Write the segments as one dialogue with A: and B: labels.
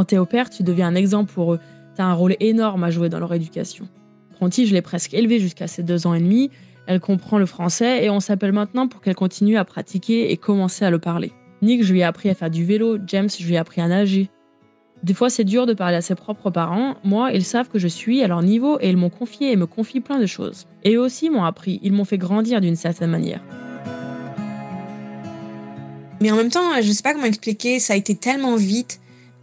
A: Quand tu es au père, tu deviens un exemple pour eux. Tu as un rôle énorme à jouer dans leur éducation. Pronti, je l'ai presque élevée jusqu'à ses deux ans et demi. Elle comprend le français et on s'appelle maintenant pour qu'elle continue à pratiquer et commencer à le parler. Nick, je lui ai appris à faire du vélo. James, je lui ai appris à nager. Des fois, c'est dur de parler à ses propres parents. Moi, ils savent que je suis à leur niveau et ils m'ont confié et me confient plein de choses. Et eux aussi m'ont appris. Ils m'ont fait grandir d'une certaine manière.
B: Mais en même temps, je sais pas comment expliquer, ça a été tellement vite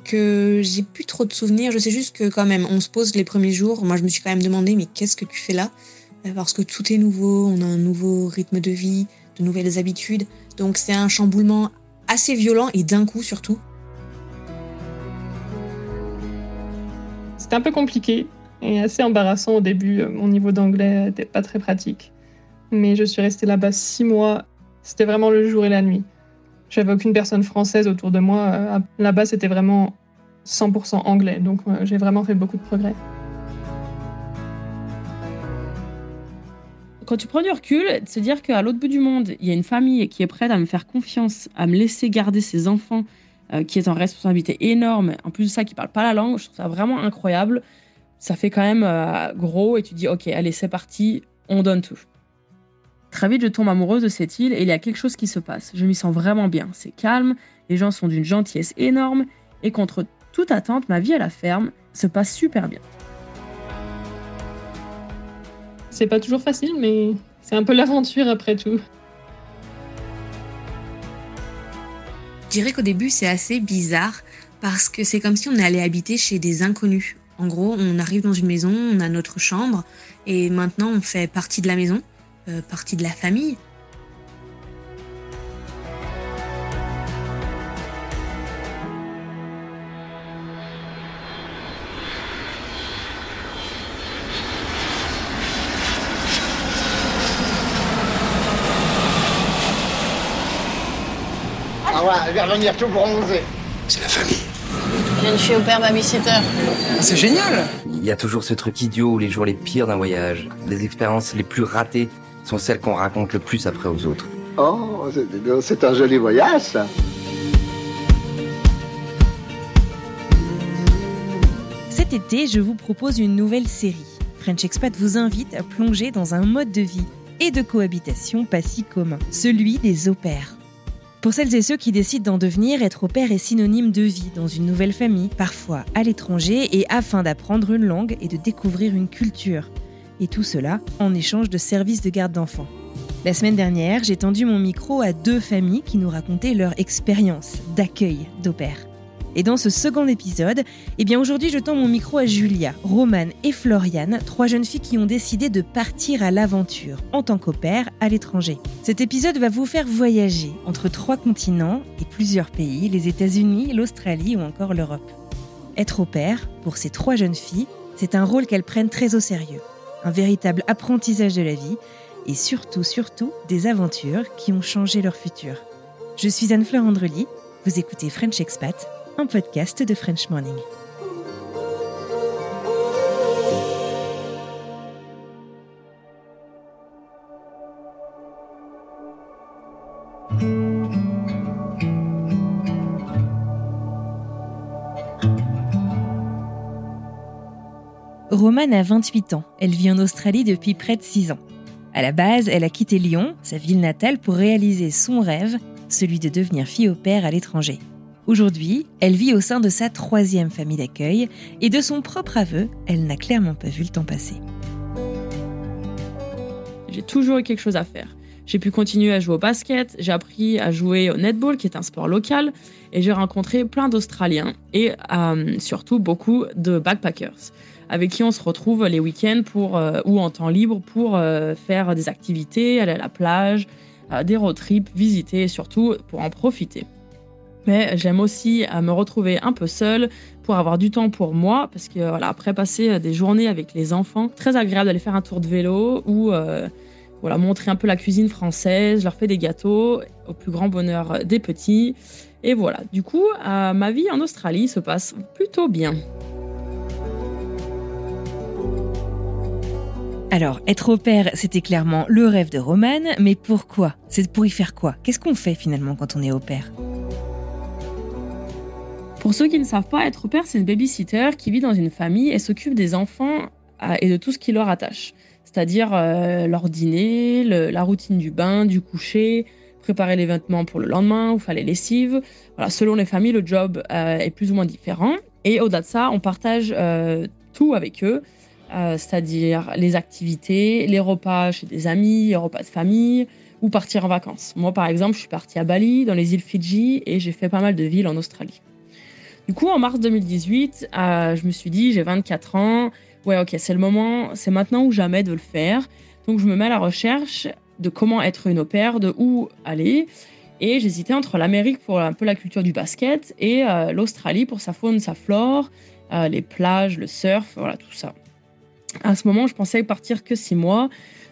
B: que j'ai plus trop de souvenirs. Je sais juste que quand même, on se pose les premiers jours. Moi, je me suis quand même demandé, mais qu'est-ce que tu fais là? Parce que tout est nouveau, on a un nouveau rythme de vie, de nouvelles habitudes. Donc c'est un chamboulement assez violent et d'un coup surtout.
C: C'était un peu compliqué et assez embarrassant au début. Mon niveau d'anglais n'était pas très pratique. Mais je suis restée là-bas six mois. C'était vraiment le jour et la nuit. J'avais aucune personne française autour de moi. Là-bas, c'était vraiment 100% anglais. Donc, euh, j'ai vraiment fait beaucoup de progrès.
A: Quand tu prends du recul, se dire qu'à l'autre bout du monde, il y a une famille qui est prête à me faire confiance, à me laisser garder ses enfants, euh, qui est en responsabilité énorme, en plus de ça, qui parle pas la langue, je trouve ça vraiment incroyable. Ça fait quand même euh, gros et tu dis, ok, allez, c'est parti, on donne tout. Très vite, je tombe amoureuse de cette île et il y a quelque chose qui se passe. Je m'y sens vraiment bien. C'est calme, les gens sont d'une gentillesse énorme et contre toute attente, ma vie à la ferme se passe super bien.
C: C'est pas toujours facile, mais c'est un peu l'aventure après tout.
B: Je dirais qu'au début, c'est assez bizarre parce que c'est comme si on allait habiter chez des inconnus. En gros, on arrive dans une maison, on a notre chambre et maintenant on fait partie de la maison. Euh, partie de la famille.
D: Ah ouais, elle va revenir tout.
E: C'est la famille.
F: Je suis au père babysitter.
E: C'est génial
G: Il y a toujours ce truc idiot où les jours les pires d'un voyage, les expériences les plus ratées sont celles qu'on raconte le plus après aux autres.
D: Oh, c'est- un joli voyage, ça.
H: Cet été, je vous propose une nouvelle série. French Expat vous invite à plonger dans un mode de vie et de cohabitation pas si commun, celui des au pairs. Pour celles et ceux qui décident d'en devenir, être au pair est synonyme de vie dans une nouvelle famille, parfois à l'étranger, et afin d'apprendre une langue et de découvrir une culture. Et tout cela en échange de services de garde d'enfants. La semaine dernière, j'ai tendu mon micro à deux familles qui nous racontaient leur expérience d'accueil d'au. Et dans ce second épisode, eh bien aujourd'hui je tends mon micro à Julia, Romane et Floriane, trois jeunes filles qui ont décidé de partir à l'aventure en tant qu'au à l'étranger. Cet épisode va vous faire voyager entre trois continents et plusieurs pays, les États-Unis, l'Australie ou encore l'Europe. Être au pair, pour ces trois jeunes filles, c'est un rôle qu'elles prennent très au sérieux, un véritable apprentissage de la vie et surtout, surtout, des aventures qui ont changé leur futur. Je suis Anne-Fleur Andrely, vous écoutez French Expat, un podcast de French Morning. Romane a 28 ans. Elle vit en Australie depuis près de 6 ans. À la base, elle a quitté Lyon, sa ville natale, pour réaliser son rêve, celui de devenir fille au père à l'étranger. Aujourd'hui, elle vit au sein de sa troisième famille d'accueil et de son propre aveu, elle n'a clairement pas vu le temps passer.
A: J'ai toujours eu quelque chose à faire. J'ai pu continuer à jouer au basket, j'ai appris à jouer au netball, qui est un sport local, et j'ai rencontré plein d'Australiens et euh, surtout beaucoup de backpackers avec qui on se retrouve les week-ends pour, euh, ou en temps libre pour euh, faire des activités, aller à la plage, des road trips, visiter et surtout pour en profiter. Mais j'aime aussi me retrouver un peu seule pour avoir du temps pour moi parce que voilà, après passer des journées avec les enfants, très agréable d'aller faire un tour de vélo ou voilà, montrer un peu la cuisine française, je leur fais des gâteaux au plus grand bonheur des petits. Et voilà, du coup, euh, ma vie en Australie se passe plutôt bien.
H: Alors, être au père, c'était clairement le rêve de Romane, mais pourquoi? C'est pour y faire quoi? Qu'est-ce qu'on fait finalement quand on est au père
A: Pour ceux qui ne savent pas, être au père, c'est une babysitter qui vit dans une famille et s'occupe des enfants euh, et de tout ce qui leur attache. C'est-à-dire euh, leur dîner, la routine du bain, du coucher, préparer les vêtements pour le lendemain ou faire les lessives. Voilà, selon les familles, le job euh, est plus ou moins différent. Et au-delà de ça, on partage tout avec eux, c'est-à-dire les activités, les repas chez des amis, les repas de famille ou partir en vacances. Moi, par exemple, je suis partie à Bali, dans les îles Fidji, et j'ai fait pas mal de villes en Australie. Du coup, en mars 2018, je me suis dit, j'ai 24 ans, ouais, ok, c'est le moment, c'est maintenant ou jamais de le faire. Donc je me mets à la recherche de comment être une au pair, de où aller. Et j'hésitais entre l'Amérique pour un peu la culture du basket et euh, l'Australie pour sa faune, sa flore, euh, les plages, le surf, voilà tout ça. À ce moment, je pensais partir que six mois.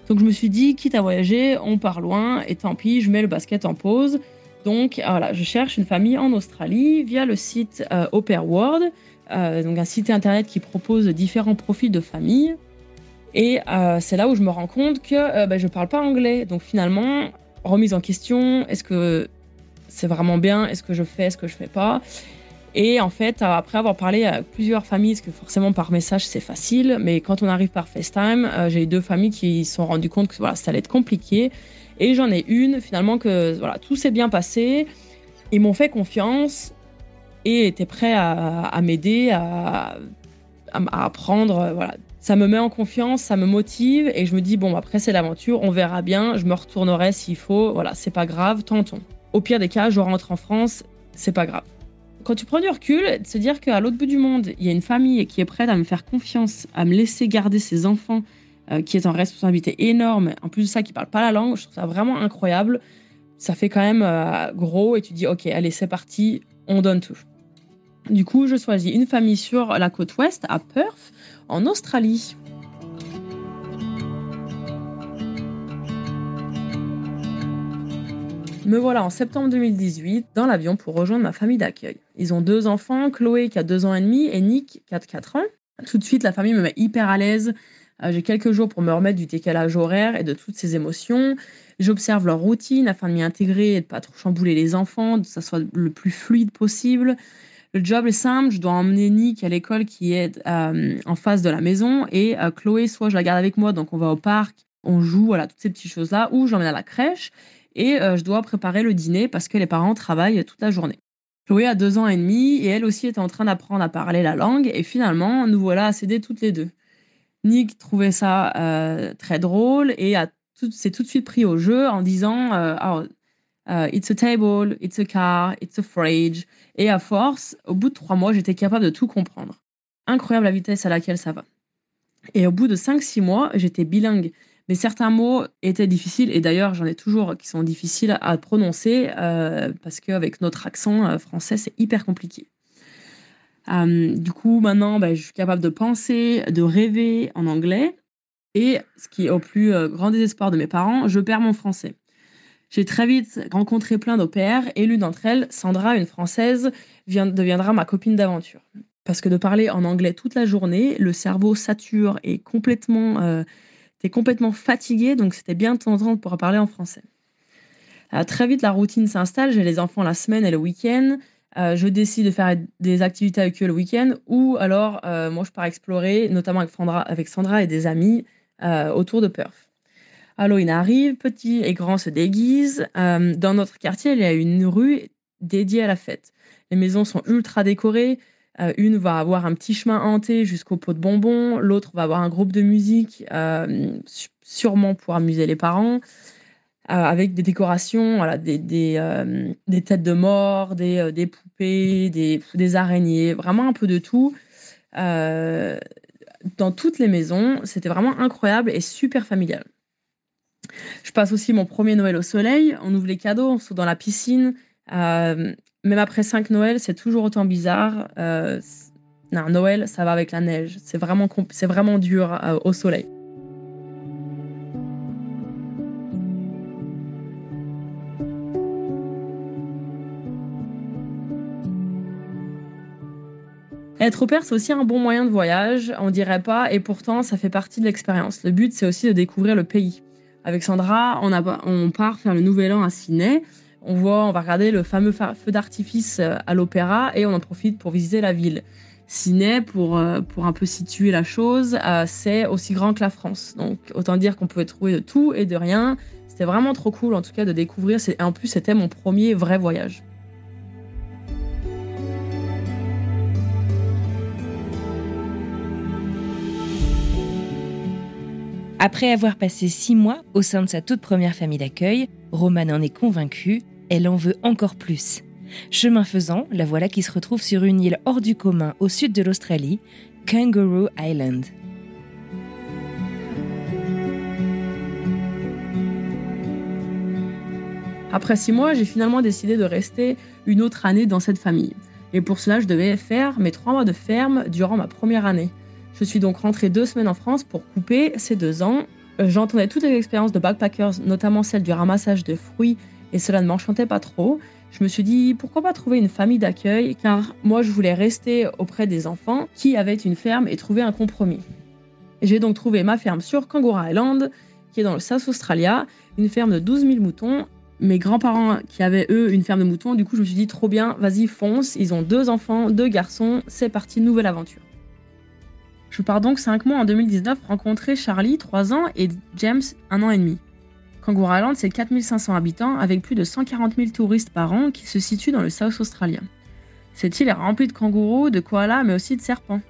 A: Donc je me suis dit, quitte à voyager, on part loin et tant pis, je mets le basket en pause. Donc voilà, je cherche une famille en Australie via le site euh, Au World. Euh, donc un site internet qui propose différents profils de famille. Et euh, c'est là où je me rends compte que euh, ben, je ne parle pas anglais. Donc finalement, remise en question, est-ce que c'est vraiment bien? Est-ce que je fais? Est-ce que je fais pas? Et en fait, après avoir parlé à plusieurs familles, parce que forcément par message c'est facile, mais quand on arrive par FaceTime, j'ai eu deux familles qui se sont rendues compte que voilà, ça allait être compliqué. Et j'en ai une finalement que voilà, tout s'est bien passé. Ils m'ont fait confiance et était prêt à, m'aider, à, apprendre. Voilà. Ça me met en confiance, ça me motive et je me dis, bon, après c'est l'aventure, on verra bien, je me retournerai s'il faut. Voilà, c'est pas grave, tentons. Au pire des cas, je rentre en France, c'est pas grave. Quand tu prends du recul, de se dire qu'à l'autre bout du monde, il y a une famille qui est prête à me faire confiance, à me laisser garder ses enfants, euh, qui est en responsabilité énorme, en plus de ça, qui parle pas la langue, je trouve ça vraiment incroyable. Ça fait quand même euh, gros et tu dis, ok, allez, c'est parti, on donne tout. Du coup, je choisis une famille sur la côte ouest, à Perth, en Australie. Me voilà en septembre 2018 dans l'avion pour rejoindre ma famille d'accueil. Ils ont deux enfants, Chloé qui a deux ans et demi et Nick qui a 4 ans. Tout de suite, la famille me met hyper à l'aise. Euh, j'ai quelques jours pour me remettre du décalage horaire et de toutes ces émotions. J'observe leur routine afin de m'y intégrer et de pas trop chambouler les enfants, que ça soit le plus fluide possible. Le job est simple, je dois emmener Nick à l'école qui est euh, en face de la maison et euh, Chloé, soit je la garde avec moi, donc on va au parc, on joue, voilà, toutes ces petites choses-là, ou je l'emmène à la crèche et euh, je dois préparer le dîner parce que les parents travaillent toute la journée. Chloé a deux ans et demi et elle aussi est en train d'apprendre à parler la langue et finalement, nous voilà à céder toutes les deux. Nick trouvait ça très drôle et s'est tout de suite pris au jeu en disant oh, euh, it's a table, it's a car, it's a fridge. Et à force, au bout de trois mois, j'étais capable de tout comprendre. Incroyable la vitesse à laquelle ça va. Et au bout de 5-6 mois, j'étais bilingue. Mais certains mots étaient difficiles, et d'ailleurs, j'en ai toujours qui sont difficiles à prononcer, euh, parce qu'avec notre accent euh, français, c'est hyper compliqué. du coup, maintenant, ben, je suis capable de penser, de rêver en anglais. Et ce qui est au plus grand désespoir de mes parents, je perds mon français. J'ai très vite rencontré plein d'au et l'une d'entre elles, Sandra, une Française, deviendra ma copine d'aventure. Parce que de parler en anglais toute la journée, le cerveau sature et complètement, euh, complètement fatigué, donc c'était bien de t'entendre pour parler en français. Euh, très vite, la routine s'installe. J'ai les enfants la semaine et le week-end. Euh, je décide de faire des activités avec eux le week-end, ou alors moi je pars explorer, notamment avec Sandra, avec Sandra et des amis autour de Perth. Halloween arrive, petits et grands se déguisent. Euh, dans notre quartier, il y a une rue dédiée à la fête. Les maisons sont ultra décorées. Euh, une va avoir un petit chemin hanté jusqu'au pot de bonbons. L'autre va avoir un groupe de musique, euh, sûrement pour amuser les parents, avec des décorations, des, des, têtes de mort, des, des poupées, des, des, araignées, vraiment un peu de tout. dans toutes les maisons, c'était vraiment incroyable et super familial. Je passe aussi mon premier Noël au soleil. On ouvre les cadeaux, on saute dans la piscine. Euh, même après cinq Noëls, c'est toujours autant bizarre. Euh, non, Noël, ça va avec la neige. C'est vraiment, c'est vraiment dur euh, au soleil. Être au père, c'est aussi un bon moyen de voyage, on dirait pas, et pourtant, ça fait partie de l'expérience. Le but, c'est aussi de découvrir le pays. Avec Sandra, on, on part faire le nouvel an à Sydney. On voit, on va regarder le fameux feu d'artifice euh, à l'opéra et on en profite pour visiter la ville. Sydney, pour, euh, pour un peu situer la chose, euh, c'est aussi grand que la France. Donc autant dire qu'on pouvait trouver de tout et de rien. C'était vraiment trop cool en tout cas de découvrir. En plus, c'était mon premier vrai voyage.
H: Après avoir passé six mois au sein de sa toute première famille d'accueil, Roman en est convaincue, elle en veut encore plus. Chemin faisant, la voilà qui se retrouve sur une île hors du commun au sud de l'Australie, Kangaroo Island.
A: Après six mois, j'ai finalement décidé de rester une autre année dans cette famille. Et pour cela, je devais faire mes trois mois de ferme durant ma première année. Je suis donc rentrée deux semaines en France pour couper ces deux ans. Euh, j'entendais toutes les expériences de backpackers, notamment celle du ramassage de fruits, et cela ne m'enchantait pas trop. Je me suis dit pourquoi pas trouver une famille d'accueil, car moi je voulais rester auprès des enfants qui avaient une ferme et trouver un compromis. J'ai donc trouvé ma ferme sur Kangaroo Island, qui est dans le South Australia, une ferme de 12 000 moutons. Mes grands-parents qui avaient eux une ferme de moutons, du coup je me suis dit trop bien, vas-y fonce, ils ont deux enfants, deux garçons, c'est parti, nouvelle aventure. Je pars donc 5 mois en 2019 rencontrer Charlie, 3 ans, et James, 1 an et demi. Kangaroo Island, c'est 4500 habitants avec plus de 140 000 touristes par an qui se situent dans le South australien. Cette île est remplie de kangourous, de koalas, mais aussi de serpents.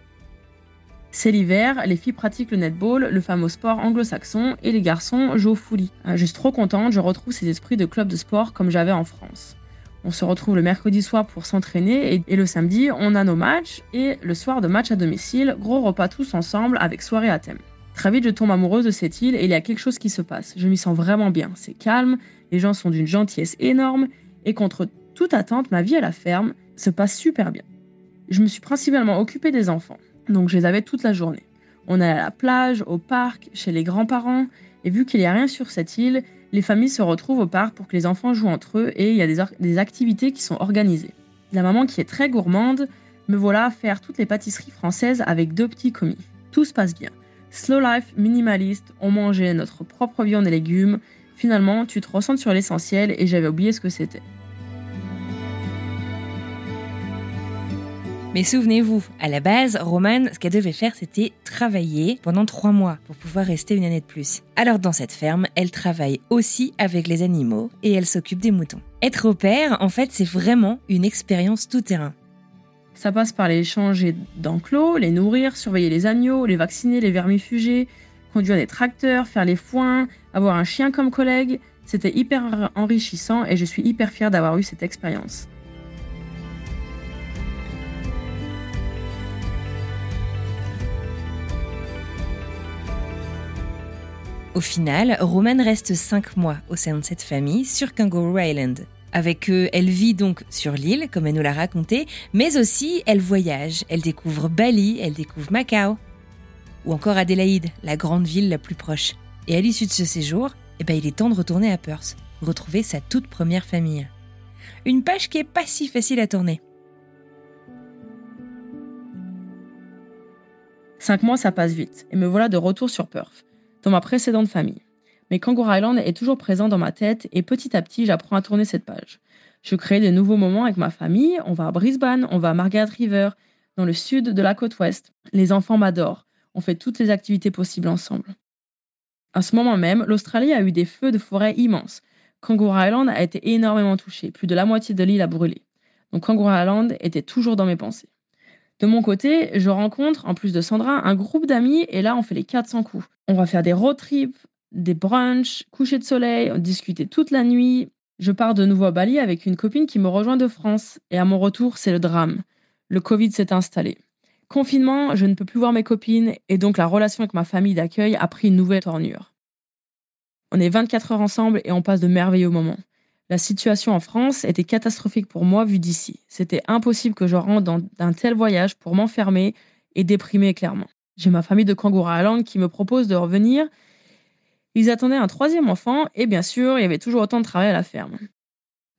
A: C'est l'hiver, les filles pratiquent le netball, le fameux sport anglo-saxon, et les garçons jouent au footy. Euh, suis trop contente, je retrouve ces esprits de club de sport comme j'avais en France. On se retrouve le mercredi soir pour s'entraîner et, le samedi, on a nos matchs et le soir de match à domicile, gros repas tous ensemble avec soirée à thème. Très vite, je tombe amoureuse de cette île et il y a quelque chose qui se passe. Je m'y sens vraiment bien. C'est calme, les gens sont d'une gentillesse énorme et contre toute attente, ma vie à la ferme se passe super bien. Je me suis principalement occupée des enfants, donc je les avais toute la journée. On allait à la plage, au parc, chez les grands-parents, et vu qu'il n'y a rien sur cette île, les familles se retrouvent au parc pour que les enfants jouent entre eux et il y a des, activités qui sont organisées. La maman qui est très gourmande, me voilà à faire toutes les pâtisseries françaises avec deux petits commis. Tout se passe bien. Slow life, minimaliste, on mangeait notre propre viande et légumes. Finalement, tu te ressens sur l'essentiel et j'avais oublié ce que c'était.
H: Mais souvenez-vous, à la base, Romane, ce qu'elle devait faire, c'était travailler pendant trois mois pour pouvoir rester une année de plus. Alors dans cette ferme, elle travaille aussi avec les animaux et elle s'occupe des moutons. Être au père, en fait, c'est vraiment une expérience tout terrain.
A: Ça passe par les changer d'enclos, les nourrir, surveiller les agneaux, les vacciner, les vermifuger, conduire des tracteurs, faire les foins, avoir un chien comme collègue. C'était hyper enrichissant et je suis hyper fière d'avoir eu cette expérience.
H: Au final, Roman reste 5 mois au sein de cette famille sur Kangaroo Island. Avec eux, elle vit donc sur l'île, comme elle nous l'a raconté, mais aussi elle voyage, elle découvre Bali, elle découvre Macao, ou encore Adélaïde, la grande ville la plus proche. Et à l'issue de ce séjour, eh ben, il est temps de retourner à Perth, retrouver sa toute première famille. Une page qui est pas si facile à tourner.
A: Cinq mois, ça passe vite, et me voilà de retour sur Perth dans ma précédente famille. Mais Kangaroo Island est toujours présent dans ma tête et petit à petit, j'apprends à tourner cette page. Je crée des nouveaux moments avec ma famille. On va à Brisbane, on va à Margaret River, dans le sud de la côte ouest. Les enfants m'adorent. On fait toutes les activités possibles ensemble. À ce moment même, l'Australie a eu des feux de forêt immenses. Kangaroo Island a été énormément touché. Plus de la moitié de l'île a brûlé. Donc Kangaroo Island était toujours dans mes pensées. De mon côté, je rencontre, en plus de Sandra, un groupe d'amis et là, on fait les 400 coups. On va faire des road trips, des brunchs, coucher de soleil, discuter toute la nuit. Je pars de nouveau à Bali avec une copine qui me rejoint de France et à mon retour, c'est le drame. Le Covid s'est installé. Confinement, je ne peux plus voir mes copines et donc la relation avec ma famille d'accueil a pris une nouvelle tournure. On est 24 heures ensemble et on passe de merveilleux moments. La situation en France était catastrophique pour moi vu d'ici. C'était impossible que je rentre dans un tel voyage pour m'enfermer et déprimer clairement. J'ai ma famille de Kangourou Island qui me propose de revenir. Ils attendaient un troisième enfant et bien sûr, il y avait toujours autant de travail à la ferme.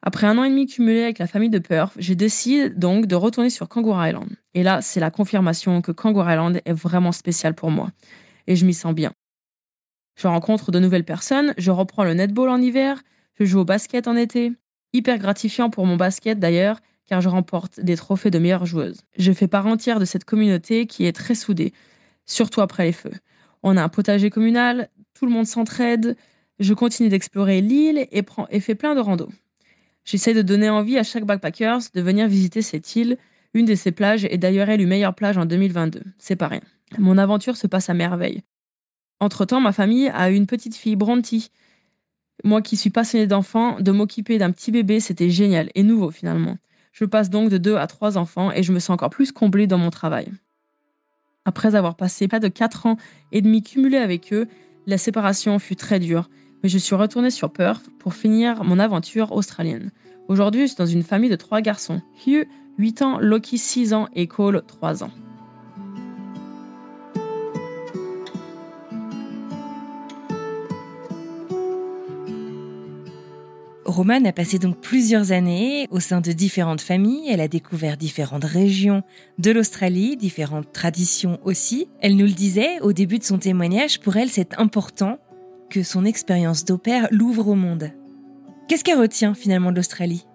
A: Après un an et demi cumulé avec la famille de Perth, j'ai décidé donc de retourner sur Kangourou Island. Et là, c'est la confirmation que Kangourou Island est vraiment spécial pour moi. Et je m'y sens bien. Je rencontre de nouvelles personnes, je reprends le netball en hiver, je joue au basket en été. Hyper gratifiant pour mon basket d'ailleurs, car je remporte des trophées de meilleure joueuse. Je fais part entière de cette communauté qui est très soudée, surtout après les feux. On a un potager communal, tout le monde s'entraide. Je continue d'explorer l'île et, et fais plein de randos. J'essaie de donner envie à chaque backpackers de venir visiter cette île. Une de ces plages est d'ailleurs élue meilleure plage en 2022. C'est pas rien. Mon aventure se passe à merveille. Entre-temps, ma famille a une petite fille, Bronty, moi qui suis passionnée d'enfants, de m'occuper d'un petit bébé, c'était génial et nouveau finalement. Je passe donc de deux à trois enfants et je me sens encore plus comblée dans mon travail. Après avoir passé près de quatre ans et demi cumulés avec eux, la séparation fut très dure, mais je suis retournée sur Perth pour finir mon aventure australienne. Aujourd'hui, je suis dans une famille de trois garçons. Hugh, 8 ans, Loki, 6 ans et Cole, 3 ans.
H: Romane a passé donc plusieurs années au sein de différentes familles. Elle a découvert différentes régions de l'Australie, différentes traditions aussi. Elle nous le disait au début de son témoignage, pour elle c'est important que son expérience d'opère l'ouvre au monde. Qu'est-ce qu'elle retient finalement de l'Australie?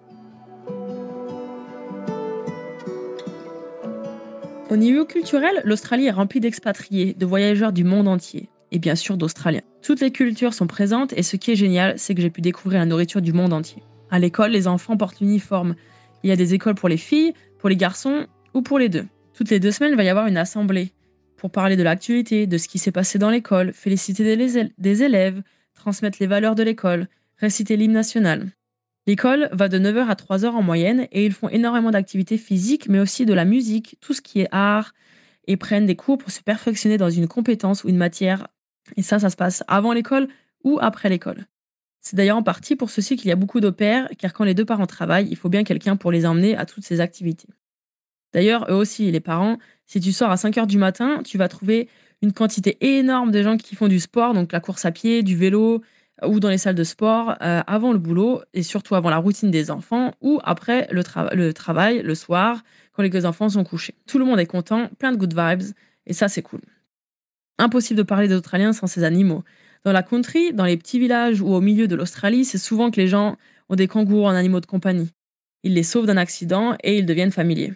A: Au niveau culturel, l'Australie est remplie d'expatriés, de voyageurs du monde entier et bien sûr d'Australiens. Toutes les cultures sont présentes et ce qui est génial, c'est que j'ai pu découvrir la nourriture du monde entier. À l'école, les enfants portent l'uniforme. Il y a des écoles pour les filles, pour les garçons ou pour les deux. Toutes les deux semaines, il va y avoir une assemblée pour parler de l'actualité, de ce qui s'est passé dans l'école, féliciter des élèves, transmettre les valeurs de l'école, réciter l'hymne national. L'école va de 9h à 3h en moyenne et ils font énormément d'activités physiques, mais aussi de la musique, tout ce qui est art, et prennent des cours pour se perfectionner dans une compétence ou une matière et ça, ça se passe avant l'école ou après l'école. C'est d'ailleurs en partie pour ceci qu'il y a beaucoup pères, car quand les deux parents travaillent, il faut bien quelqu'un pour les emmener à toutes ces activités. D'ailleurs, eux aussi, les parents, si tu sors à 5 heures du matin, tu vas trouver une quantité énorme de gens qui font du sport, donc la course à pied, du vélo ou dans les salles de sport euh, avant le boulot et surtout avant la routine des enfants ou après le, le travail, le soir, quand les enfants sont couchés. Tout le monde est content, plein de good vibes et ça, c'est cool. Impossible de parler des Australiens sans ces animaux. Dans la country, dans les petits villages ou au milieu de l'Australie, c'est souvent que les gens ont des kangourous en animaux de compagnie. Ils les sauvent d'un accident et ils deviennent familiers.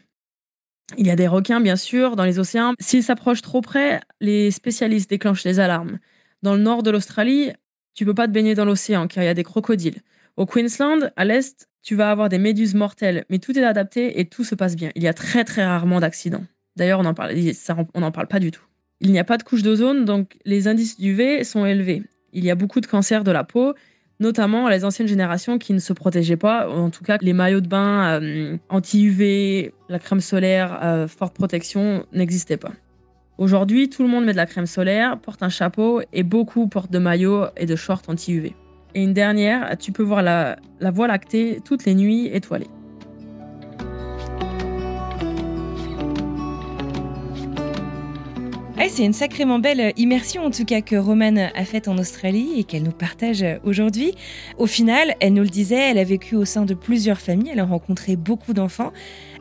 A: Il y a des requins, bien sûr, dans les océans. S'ils s'approchent trop près, les spécialistes déclenchent les alarmes. Dans le nord de l'Australie, tu peux pas te baigner dans l'océan car il y a des crocodiles. Au Queensland, à l'est, tu vas avoir des méduses mortelles, mais tout est adapté et tout se passe bien. Il y a très très rarement d'accidents. D'ailleurs, on n'en parle, pas du tout. Il n'y a pas de couche d'ozone, donc les indices d'UV sont élevés. Il y a beaucoup de cancers de la peau, notamment les anciennes générations qui ne se protégeaient pas. En tout cas, les maillots de bain euh, anti-UV, la crème solaire euh, forte protection n'existaient pas. Aujourd'hui, tout le monde met de la crème solaire, porte un chapeau et beaucoup portent de maillots et de shorts anti-UV. Et une dernière, tu peux voir la, la voie lactée toutes les nuits
H: c'est une sacrément belle immersion en tout cas que Romane a faite en Australie et qu'elle nous partage aujourd'hui. Au final, elle nous le disait, elle a vécu au sein de plusieurs familles, elle a rencontré beaucoup d'enfants.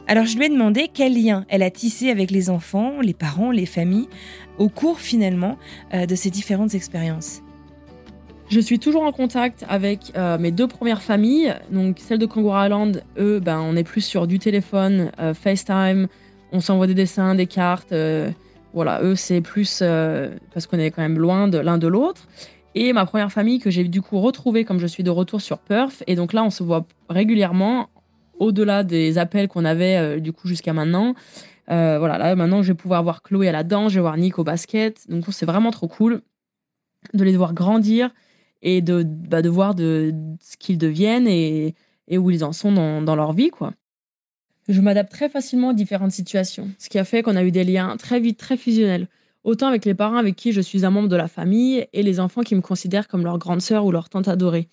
H: Alors je lui ai demandé quel lien elle a tissé avec les enfants, les parents, les familles, au cours finalement euh, de ces différentes expériences.
A: Je suis toujours en contact avec euh, mes deux premières familles. Donc celle de Kangaroo Island, eux, ben, on est plus sur du téléphone, euh, FaceTime, on s'envoie des dessins, des cartes. Voilà, eux, c'est plus euh, parce qu'on est quand même loin de l'un de l'autre. Et ma première famille que j'ai du coup retrouvée comme je suis de retour sur Perth. Et donc là, on se voit régulièrement au-delà des appels qu'on avait euh, du coup jusqu'à maintenant. Euh, voilà, là maintenant je vais pouvoir voir Chloé à la danse, je vais voir Nick au basket. Donc c'est vraiment trop cool de les voir grandir et de, bah, de voir de, ce qu'ils deviennent et, et, où ils en sont dans, dans leur vie. quoi. Je m'adapte très facilement à différentes situations, ce qui a fait qu'on a eu des liens très vite, très fusionnels, autant avec les parents avec qui je suis un membre de la famille et les enfants qui me considèrent comme leur grande sœur ou leur tante adorée.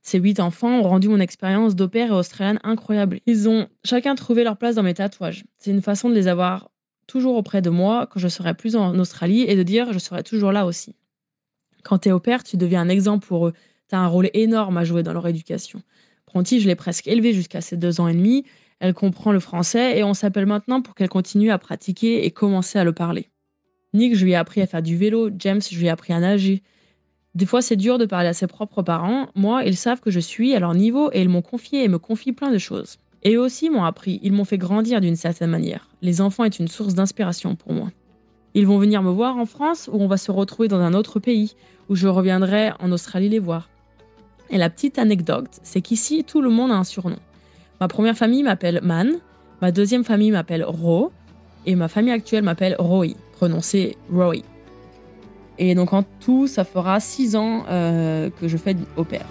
A: Ces huit enfants ont rendu mon expérience d'opère et australienne incroyable. Ils ont chacun trouvé leur place dans mes tatouages. C'est une façon de les avoir toujours auprès de moi quand je serai plus en Australie et de dire je serai toujours là aussi. Quand tu es au père, tu deviens un exemple pour eux. Tu as un rôle énorme à jouer dans leur éducation. Pronti, je l'ai presque élevée jusqu'à ses deux ans et demi. Elle comprend le français et on s'appelle maintenant pour qu'elle continue à pratiquer et commencer à le parler. Nick, je lui ai appris à faire du vélo. James, je lui ai appris à nager. Des fois, c'est dur de parler à ses propres parents. Moi, ils savent que je suis à leur niveau et ils m'ont confié et me confient plein de choses. Et eux aussi m'ont appris, ils m'ont fait grandir d'une certaine manière. Les enfants est une source d'inspiration pour moi. Ils vont venir me voir en France ou on va se retrouver dans un autre pays où je reviendrai en Australie les voir. Et la petite anecdote, c'est qu'ici, tout le monde a un surnom. Ma première famille m'appelle Man, ma deuxième famille m'appelle Ro, et ma famille actuelle m'appelle Roy, prononcé Roy. Et donc en tout, ça fera six ans euh, que je fais au pair.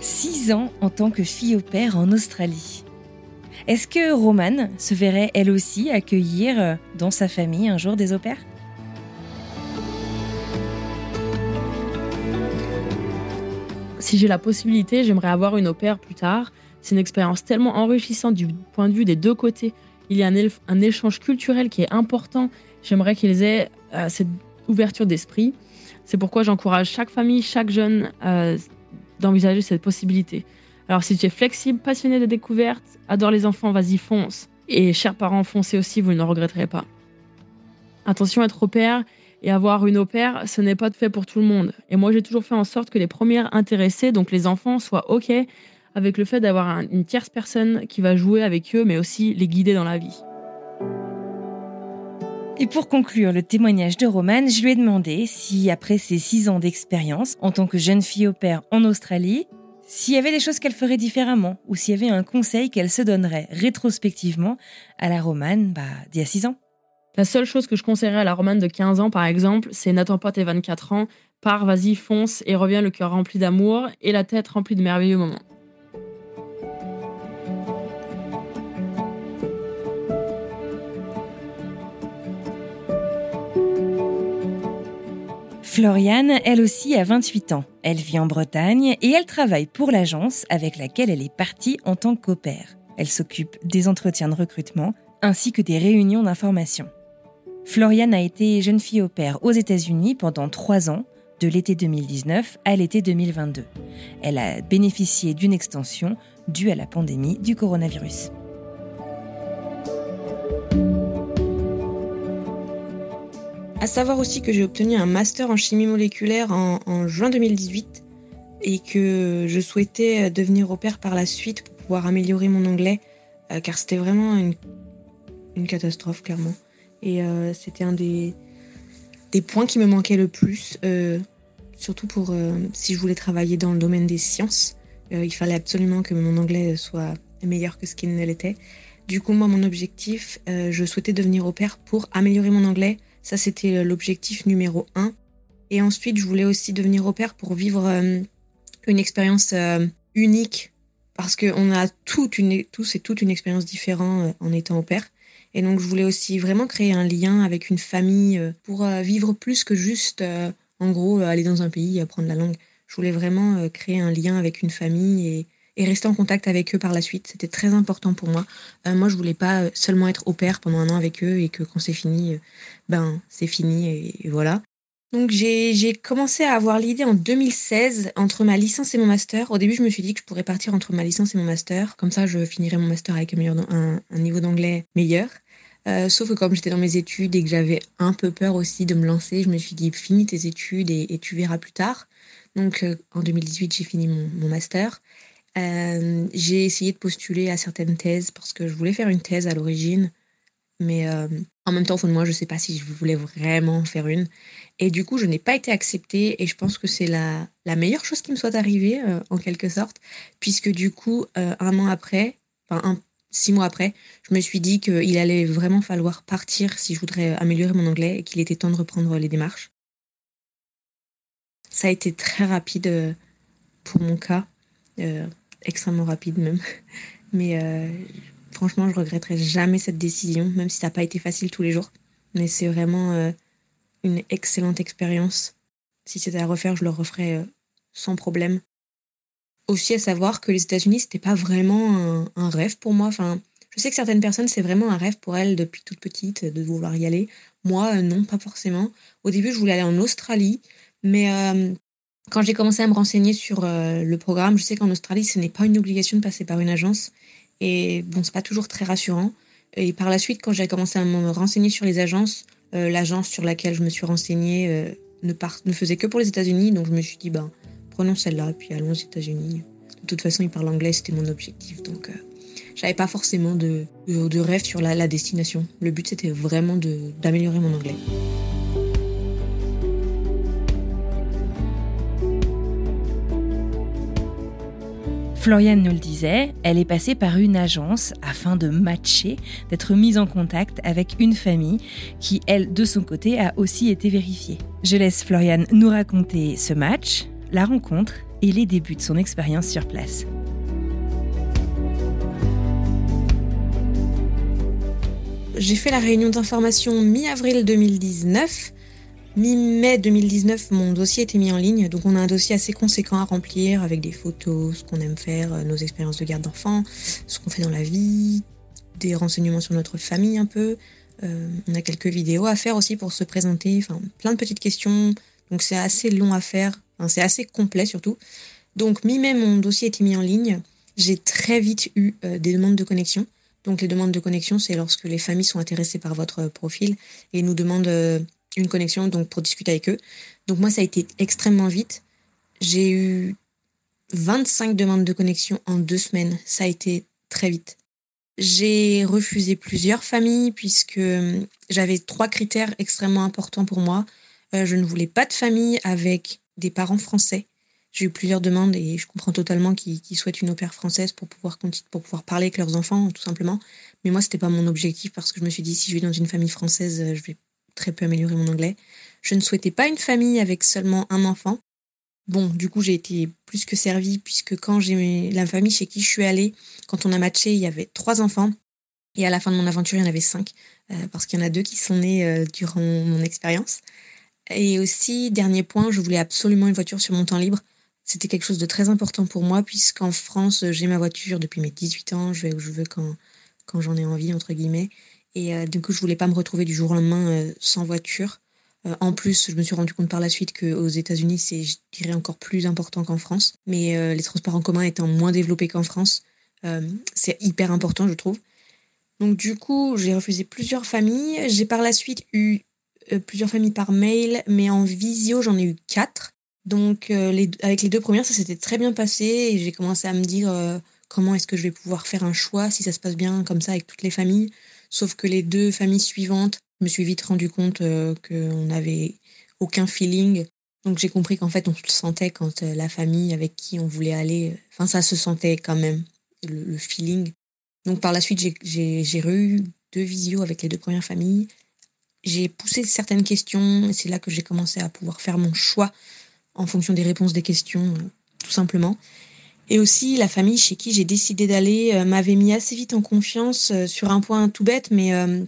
H: Six ans en tant que fille au père en Australie. Est-ce que Romane se verrait elle aussi accueillir euh, dans sa famille un jour des au pairs?
A: Si j'ai la possibilité, j'aimerais avoir une pair plus tard c'est une expérience tellement enrichissante du point de vue des deux côtés. Il y a un, échange culturel qui est important. J'aimerais qu'ils aient euh, cette ouverture d'esprit. C'est pourquoi j'encourage chaque famille, chaque jeune euh, d'envisager cette possibilité. Alors si tu es flexible, passionné de découverte, adore les enfants, vas-y fonce. Et chers parents, foncez aussi, vous ne regretterez pas. Attention à être au père et avoir une pair, ce n'est pas fait pour tout le monde. Et moi, j'ai toujours fait en sorte que les premières intéressées, donc les enfants, soient OK avec le fait d'avoir une tierce personne qui va jouer avec eux, mais aussi les guider dans la vie.
H: Et pour conclure le témoignage de Romane, je lui ai demandé si, après ses six ans d'expérience en tant que jeune fille au en Australie, s'il y avait des choses qu'elle ferait différemment ou s'il y avait un conseil qu'elle se donnerait rétrospectivement à la Romane bah, d'il y a six ans.
A: La seule chose que je conseillerais à la Romane de 15 ans, par exemple, c'est n'attends pas tes 24 ans, pars, vas-y, fonce et reviens le cœur rempli d'amour et la tête remplie de merveilleux moments.
H: Floriane, elle aussi, a 28 ans. Elle vit en Bretagne et elle travaille pour l'agence avec laquelle elle est partie en tant qu'opère. Elle s'occupe des entretiens de recrutement ainsi que des réunions d'information. Floriane a été jeune fille au père aux États-Unis pendant trois ans, de l'été 2019 à l'été 2022. Elle a bénéficié d'une extension due à la pandémie du coronavirus.
B: À savoir aussi que j'ai obtenu un master en chimie moléculaire en, juin 2018 et que je souhaitais devenir au pair par la suite pour pouvoir améliorer mon anglais, euh, car c'était vraiment une, catastrophe, clairement. Et euh, c'était un des, points qui me manquaient le plus, euh, surtout pour si je voulais travailler dans le domaine des sciences. il fallait absolument que mon anglais soit meilleur que ce qu'il ne l'était. Du coup, moi, mon objectif, je souhaitais devenir au pair pour améliorer mon anglais, ça, c'était euh, l'objectif numéro un. Et ensuite, je voulais aussi devenir au pair pour vivre euh, une expérience euh, unique parce qu'on a toute une, tous et toute une expérience différente en étant au pair. Et donc, je voulais aussi vraiment créer un lien avec une famille pour vivre plus que juste, en gros, aller dans un pays apprendre la langue. Je voulais vraiment créer un lien avec une famille et, rester en contact avec eux par la suite. C'était très important pour moi. Euh, moi, je voulais pas euh, seulement être au pair pendant un an avec eux et que quand c'est fini, euh, ben c'est fini et, voilà. Donc j'ai commencé à avoir l'idée en 2016 entre ma licence et mon master. Au début, je me suis dit que je pourrais partir entre ma licence et mon master. Comme ça, je finirais mon master avec un, niveau d'anglais meilleur. Sauf que comme j'étais dans mes études et que j'avais un peu peur aussi de me lancer, je me suis dit finis tes études et, tu verras plus tard. Donc en 2018, j'ai fini mon, master. Euh, j'ai essayé de postuler à certaines thèses parce que je voulais faire une thèse à l'origine, mais euh, En même temps, au fond de moi, je sais pas si je voulais vraiment en faire une. Et du coup, je n'ai pas été acceptée et je pense que c'est la, la meilleure chose qui me soit arrivée, euh, en quelque sorte, puisque du coup, euh, un an après, enfin, un, six mois après, je me suis dit qu'il allait vraiment falloir partir si je voudrais améliorer mon anglais et qu'il était temps de reprendre les démarches. Ça a été très rapide euh, pour mon cas, euh, extrêmement rapide même. Mais euh, franchement, je regretterai jamais cette décision, même si ça n'a pas été facile tous les jours. Mais c'est vraiment une excellente expérience. Si c'était à refaire, je le referais sans problème. Aussi à savoir que les États-Unis, c'était pas vraiment un, rêve pour moi. Enfin, je sais que certaines personnes, c'est vraiment un rêve pour elles depuis toute petite de vouloir y aller. Moi, non, pas forcément. Au début, je voulais aller en Australie, mais euh, quand j'ai commencé à me renseigner sur euh, le programme, je sais qu'en Australie, ce n'est pas une obligation de passer par une agence. Et bon, c'est pas toujours très rassurant. Et par la suite, quand j'ai commencé à me renseigner sur les agences, euh, l'agence sur laquelle je me suis renseignée euh, ne faisait que pour les États-Unis. Donc je me suis dit, ben, prenons celle-là, puis allons aux États-Unis. De toute façon, ils parlent anglais, c'était mon objectif. Donc euh, j'avais pas forcément de, de, de, rêve sur la, la destination. Le but, c'était vraiment d'améliorer mon anglais.
H: Floriane nous le disait, elle est passée par une agence afin de matcher, d'être mise en contact avec une famille qui, elle, de son côté, a aussi été vérifiée. Je laisse Floriane nous raconter ce match, la rencontre et les débuts de son expérience sur place.
B: J'ai fait la réunion d'information mi-avril 2019. Mi-mai 2019, mon dossier était mis en ligne, donc on a un dossier assez conséquent à remplir avec des photos, ce qu'on aime faire, nos expériences de garde d'enfants, ce qu'on fait dans la vie, des renseignements sur notre famille un peu. Euh, on a quelques vidéos à faire aussi pour se présenter, enfin plein de petites questions, donc c'est assez long à faire, c'est assez complet surtout. Donc mi-mai, mon dossier était mis en ligne. J'ai très vite eu euh, des demandes de connexion. Donc les demandes de connexion, c'est lorsque les familles sont intéressées par votre profil et nous demandent euh, une connexion donc pour discuter avec eux. Donc moi ça a été extrêmement vite. J'ai eu 25 demandes de connexion en deux semaines. Ça a été très vite. J'ai refusé plusieurs familles puisque j'avais trois critères extrêmement importants pour moi. Euh, je ne voulais pas de famille avec des parents français. J'ai eu plusieurs demandes et je comprends totalement qu'ils qu souhaitent une au pair française pour pouvoir, pour pouvoir parler avec leurs enfants, tout simplement. Mais moi, c'était pas mon objectif parce que je me suis dit, si je vais dans une famille française, je vais très peu améliorer mon anglais. Je ne souhaitais pas une famille avec seulement un enfant. Bon, du coup, j'ai été plus que servie puisque quand j'ai la famille chez qui je suis allée, quand on a matché, il y avait trois enfants. Et à la fin de mon aventure, il y en avait cinq euh, parce qu'il y en a deux qui sont nés euh, durant mon expérience. Et aussi, dernier point, je voulais absolument une voiture sur mon temps libre. C'était quelque chose de très important pour moi puisqu'en France, j'ai ma voiture depuis mes 18 ans. Je vais où je veux quand, j'en ai envie, entre guillemets. Et euh, du coup, je voulais pas me retrouver du jour au lendemain euh, sans voiture. Euh, en plus, je me suis rendu compte par la suite qu'aux États-Unis, c'est, je dirais, encore plus important qu'en France. Mais les transports en commun étant moins développés qu'en France, c'est hyper important, je trouve. Donc du coup, j'ai refusé plusieurs familles. J'ai par la suite eu plusieurs familles par mail, mais en visio, j'en ai eu quatre. Donc les, avec les deux premières, ça s'était très bien passé et j'ai commencé à me dire comment est-ce que je vais pouvoir faire un choix si ça se passe bien comme ça avec toutes les familles. Sauf que les deux familles suivantes, je me suis vite rendu compte euh, qu'on n'avait aucun feeling. Donc j'ai compris qu'en fait on se sentait quand euh, la famille avec qui on voulait aller, euh, enfin ça se sentait quand même, le, le feeling. Donc par la suite j'ai eu deux visios avec les deux premières familles. J'ai poussé certaines questions et c'est là que j'ai commencé à pouvoir faire mon choix en fonction des réponses des questions, tout simplement. Et aussi, la famille chez qui j'ai décidé d'aller euh, m'avait mis assez vite en confiance euh, sur un point tout bête, mais euh,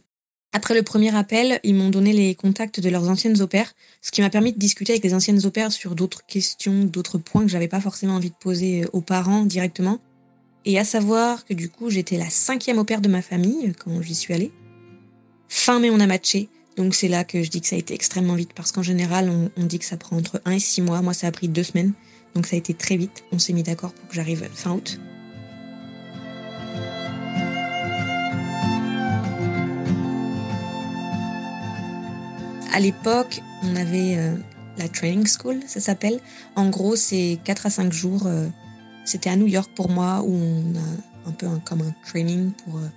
B: après le premier appel, ils m'ont donné les contacts de leurs anciennes opères, ce qui m'a permis de discuter avec les anciennes opères sur d'autres questions, d'autres points que j'avais pas forcément envie de poser aux parents directement. Et à savoir que du coup, j'étais la cinquième opère de ma famille quand j'y suis allée. Fin mai, on a matché. Donc c'est là que je dis que ça a été extrêmement vite parce qu'en général, on, dit que ça prend entre 1 et 6 mois. Moi, ça a pris deux semaines. Donc ça a été très vite. On s'est mis d'accord pour que j'arrive fin août. À l'époque, on avait euh, la training school, ça s'appelle. En gros, c'est 4 à 5 jours. Euh, C'était à New York pour moi où on a un peu comme un training pour euh,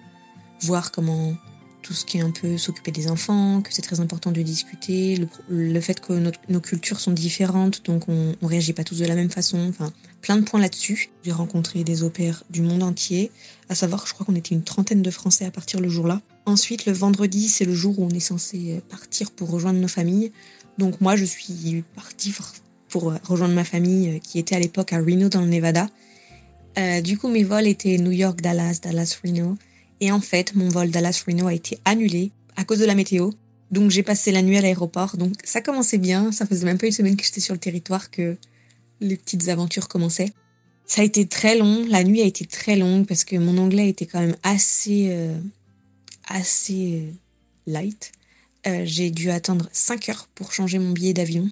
B: voir comment tout ce qui est un peu s'occuper des enfants, que c'est très important de discuter, le, le fait que notre- nos cultures sont différentes, donc on, on réagit pas tous de la même façon, enfin plein de points là-dessus. J'ai rencontré des pairs du monde entier, à savoir je crois qu'on était une trentaine de Français à partir le jour-là. Ensuite le vendredi c'est le jour où on est censé partir pour rejoindre nos familles, donc moi je suis partie pour rejoindre ma famille euh, qui était à l'époque à Reno dans le Nevada. Euh, du coup mes vols étaient New York, Dallas, Dallas, Reno. Et en fait, mon vol Dallas-Reno a été annulé à cause de la météo. Donc j'ai passé la nuit à l'aéroport. Donc ça commençait bien. Ça faisait même pas une semaine que j'étais sur le territoire que les petites aventures commençaient. Ça a été très long. La nuit a été très longue parce que mon anglais était quand même assez, euh, assez euh, light. Euh, j'ai dû attendre 5 heures pour changer mon billet d'avion.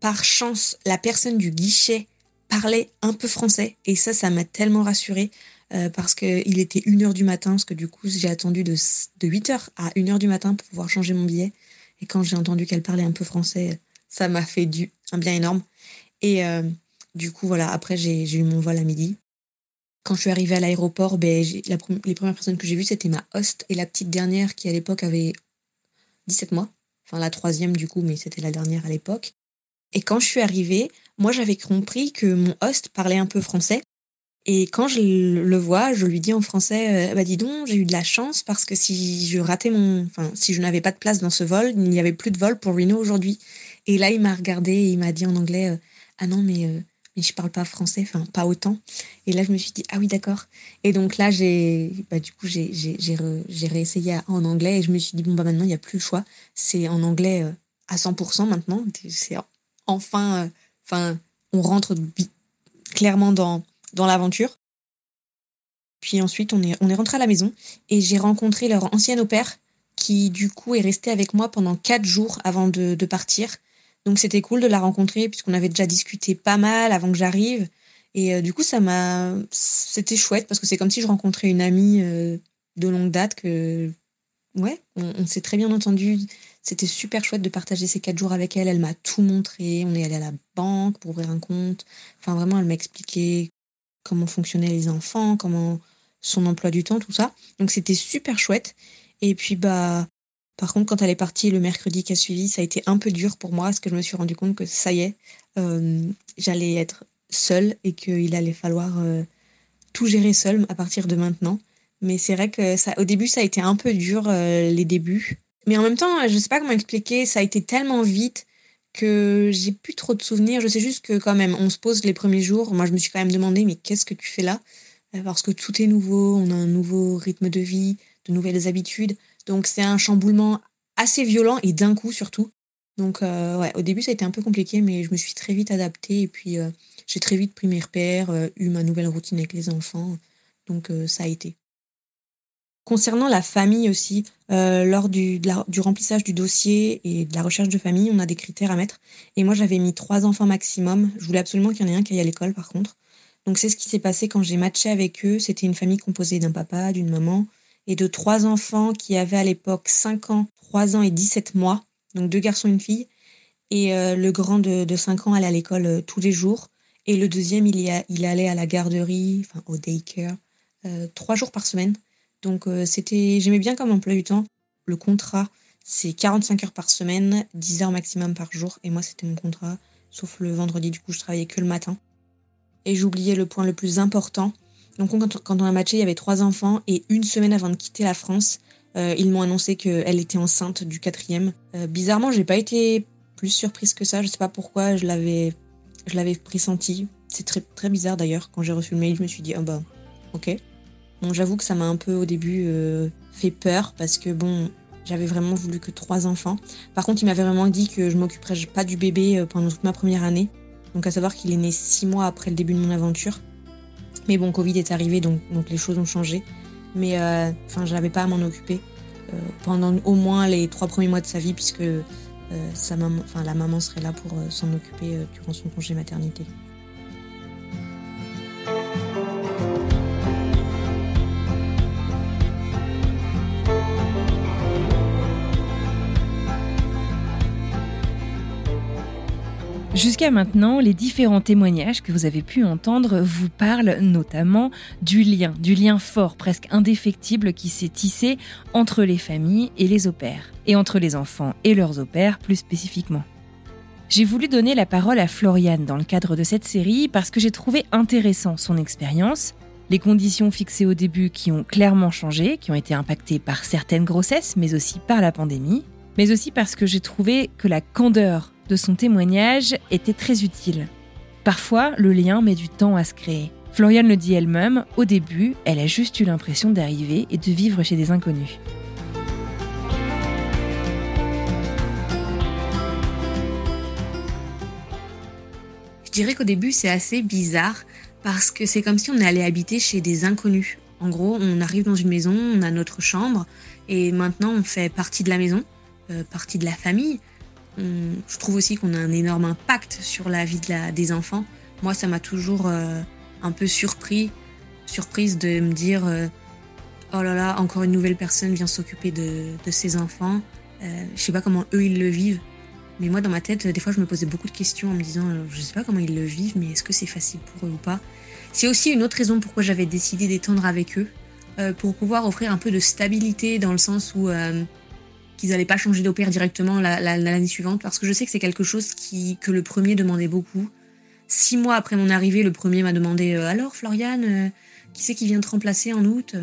B: Par chance, la personne du guichet parlait un peu français et ça, ça m'a tellement rassurée euh, parce qu'il était 1h du matin, parce que du coup j'ai attendu de, de 8h à 1h du matin pour pouvoir changer mon billet. Et quand j'ai entendu qu'elle parlait un peu français, ça m'a fait du, un bien énorme. Et euh, du coup, voilà, après j'ai eu mon vol à midi. Quand je suis arrivée à l'aéroport, ben, les premières personnes que j'ai vues, c'était ma host et la petite dernière qui à l'époque avait 17 mois. Enfin la troisième du coup, mais c'était la dernière à l'époque. Et quand je suis arrivée, moi j'avais compris que mon host parlait un peu français. Et quand je le vois, je lui dis en français, euh, bah dis donc, j'ai eu de la chance parce que si je ratais mon, enfin si je n'avais pas de place dans ce vol, il n'y avait plus de vol pour Reno aujourd'hui. Et là, il m'a regardé et il m'a dit en anglais, euh, ah non mais euh, mais je parle pas français, enfin pas autant. Et là, je me suis dit ah oui d'accord. Et donc là, j'ai, bah du coup j'ai j'ai j'ai j'ai réessayé en anglais et je me suis dit bon bah maintenant il y a plus le choix, c'est en anglais euh, à 100% maintenant. C'est enfin, enfin on rentre clairement dans dans l'aventure. Puis ensuite, on est, on est rentré à la maison et j'ai rencontré leur ancienne au pair qui, du coup, est restée avec moi pendant quatre jours avant de, de partir. Donc, c'était cool de la rencontrer puisqu'on avait déjà discuté pas mal avant que j'arrive. Et euh, du coup, ça m'a. C'était chouette parce que c'est comme si je rencontrais une amie euh, de longue date que. Ouais, on, on s'est très bien entendu. C'était super chouette de partager ces quatre jours avec elle. Elle m'a tout montré. On est allé à la banque pour ouvrir un compte. Enfin, vraiment, elle m'a expliqué comment fonctionnaient les enfants, comment son emploi du temps, tout ça. Donc c'était super chouette. Et puis bah par contre quand elle est partie le mercredi qui a suivi, ça a été un peu dur pour moi parce que je me suis rendu compte que ça y est, euh, j'allais être seule et qu'il allait falloir euh, tout gérer seule à partir de maintenant. Mais c'est vrai que ça, au début ça a été un peu dur euh, les débuts. Mais en même temps, je sais pas comment expliquer, ça a été tellement vite que j'ai plus trop de souvenirs. Je sais juste que quand même, on se pose les premiers jours. Moi, je me suis quand même demandé, mais qu'est-ce que tu fais là? Euh, Parce que tout est nouveau, on a un nouveau rythme de vie, de nouvelles habitudes. Donc c'est un chamboulement assez violent et d'un coup surtout. Donc euh, ouais, au début ça a été un peu compliqué, mais je me suis très vite adaptée et puis euh, j'ai très vite pris mes repères, eu ma nouvelle routine avec les enfants. Donc ça a été. Concernant la famille aussi, euh, lors du, du remplissage du dossier et de la recherche de famille, on a des critères à mettre. Et moi, j'avais mis trois enfants maximum. Je voulais absolument qu'il y en ait un qui aille à l'école, par contre. Donc, c'est ce qui s'est passé quand j'ai matché avec eux. C'était une famille composée d'un papa, d'une maman et de trois enfants qui avaient à l'époque 5 ans, 3 ans et 17 mois. Donc, deux garçons et une fille. Et euh, le grand de, de 5 ans allait à l'école euh, tous les jours. Et le deuxième, il, y a- il allait à la garderie, enfin au daycare, euh, trois jours par semaine. Donc euh, c'était, j'aimais bien comme emploi du temps. Le contrat, c'est 45 heures par semaine, 10 heures maximum par jour. Et moi, c'était mon contrat, sauf le vendredi, du coup, je travaillais que le matin. Et j'oubliais le point le plus important. Donc quand, on a matché, il y avait trois enfants. Et une semaine avant de quitter la France, euh, ils m'ont annoncé qu'elle était enceinte du quatrième. Euh, bizarrement, j'ai pas été plus surprise que ça. Je sais pas pourquoi, je l'avais, je l'avais pressenti. C'est très, très bizarre d'ailleurs. Quand j'ai reçu le mail, je me suis dit, ah bah, ok. J'avoue que ça m'a un peu au début euh, fait peur parce que bon, j'avais vraiment voulu que trois enfants. Par contre, il m'avait vraiment dit que je m'occuperais pas du bébé euh, pendant toute ma première année. Donc à savoir qu'il est né six mois après le début de mon aventure. Mais bon, Covid est arrivé, donc, donc les choses ont changé. Mais euh, enfin, je n'avais pas à m'en occuper pendant au moins les trois premiers mois de sa vie, puisque sa maman, la maman serait là pour s'en occuper durant son congé maternité.
H: Jusqu'à maintenant, les différents témoignages que vous avez pu entendre vous parlent notamment du lien, du lien fort, presque indéfectible qui s'est tissé entre les familles et les opères, et entre les enfants et leurs opères plus spécifiquement. J'ai voulu donner la parole à Floriane dans le cadre de cette série parce que j'ai trouvé intéressant son expérience, les conditions fixées au début qui ont clairement changé, qui ont été impactées par certaines grossesses, mais aussi par la pandémie, mais aussi parce que j'ai trouvé que la candeur de son témoignage était très utile. Parfois, le lien met du temps à se créer. Floriane le dit elle-même, au début, elle a juste eu l'impression d'arriver et de vivre chez des inconnus.
B: Je dirais qu'au début, c'est assez bizarre parce que c'est comme si on allait habiter chez des inconnus. En gros, on arrive dans une maison, on a notre chambre et maintenant on fait partie de la maison, euh, partie de la famille je trouve aussi qu'on a un énorme impact sur la vie des enfants. Moi, ça m'a toujours euh, un peu surpris, surprise de me dire euh, oh là là, encore une nouvelle personne vient s'occuper de, ses enfants. Euh, je sais pas comment eux ils le vivent, mais moi dans ma tête, des fois, je me posais beaucoup de questions en me disant je sais pas comment ils le vivent, mais est-ce que c'est facile pour eux ou pas? C'est aussi une autre raison pourquoi j'avais décidé d'étendre avec eux, pour pouvoir offrir un peu de stabilité dans le sens où qu'ils n'allaient pas changer d'opère directement l'année suivante, parce que je sais que c'est quelque chose que le premier demandait beaucoup. Six mois après mon arrivée, le premier m'a demandé euh, Alors, Floriane, euh, qui c'est qui vient te remplacer en août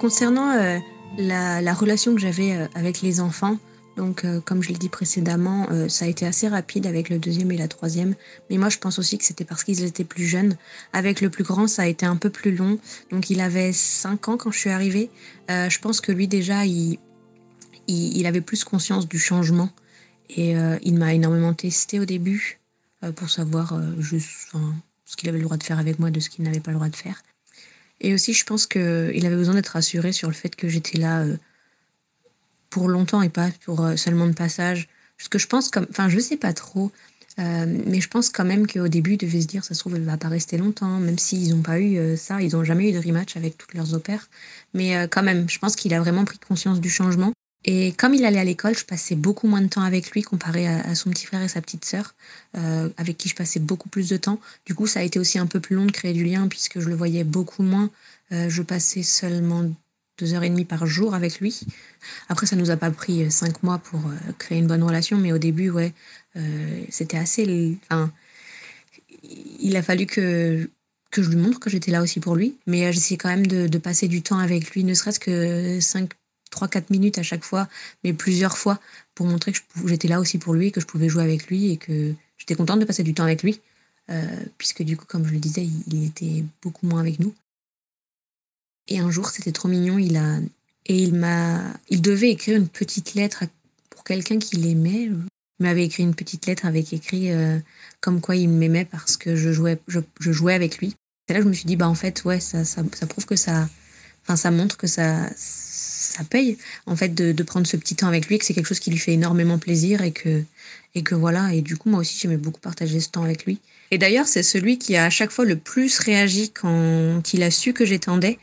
B: Concernant euh, la, la, relation que j'avais avec les enfants, donc, euh, comme je l'ai dit précédemment, euh, ça a été assez rapide avec le deuxième et la troisième. Mais moi, je pense aussi que c'était parce qu'ils étaient plus jeunes. Avec le plus grand, ça a été un peu plus long. Donc, il avait 5 ans quand je suis arrivée. Euh, je pense que lui, déjà, il, il, avait plus conscience du changement. Et il m'a énormément testé au début pour savoir juste, ce qu'il avait le droit de faire avec moi, de ce qu'il n'avait pas le droit de faire. Et aussi, je pense qu'il avait besoin d'être rassuré sur le fait que j'étais là pour longtemps et pas pour euh, seulement de passage. Parce que je pense comme, enfin, je sais pas trop, euh, mais je pense quand même qu'au début, ils devaient se dire, ça se trouve, elle va pas rester longtemps, même s'ils n'ont pas eu euh, ça, ils n'ont jamais eu de rematch avec toutes leurs opères. Mais quand même, je pense qu'il a vraiment pris conscience du changement. Et comme il allait à l'école, je passais beaucoup moins de temps avec lui comparé à, son petit frère et sa petite sœur, avec qui je passais beaucoup plus de temps. Du coup, ça a été aussi un peu plus long de créer du lien puisque je le voyais beaucoup moins. je passais seulement deux heures et demie par jour avec lui. Après, ça nous a pas pris euh, cinq mois pour euh, créer une bonne relation, mais au début, ouais, euh, c'était assez. Enfin, il a fallu que que je lui montre que j'étais là aussi pour lui, mais j'essayais quand même de, passer du temps avec lui, ne serait-ce que 5, 3, 4 minutes à chaque fois, mais plusieurs fois, pour montrer que j'étais là aussi pour lui, que je pouvais jouer avec lui et que j'étais contente de passer du temps avec lui, puisque du coup, comme je le disais, il était beaucoup moins avec nous. Et un jour, c'était trop mignon, il a et il m'a il devait écrire une petite lettre pour quelqu'un qu'il aimait. Il m'avait écrit une petite lettre avec écrit euh, comme quoi il m'aimait parce que je jouais je, jouais avec lui. C'est là que je me suis dit bah en fait ouais ça ça, ça prouve que ça enfin ça montre que ça ça paye en fait de, prendre ce petit temps avec lui que c'est quelque chose qui lui fait énormément plaisir et que et que voilà et du coup moi aussi j'aimais beaucoup partager ce temps avec lui. Et d'ailleurs, c'est celui qui a à chaque fois le plus réagi quand il a su que j'étendais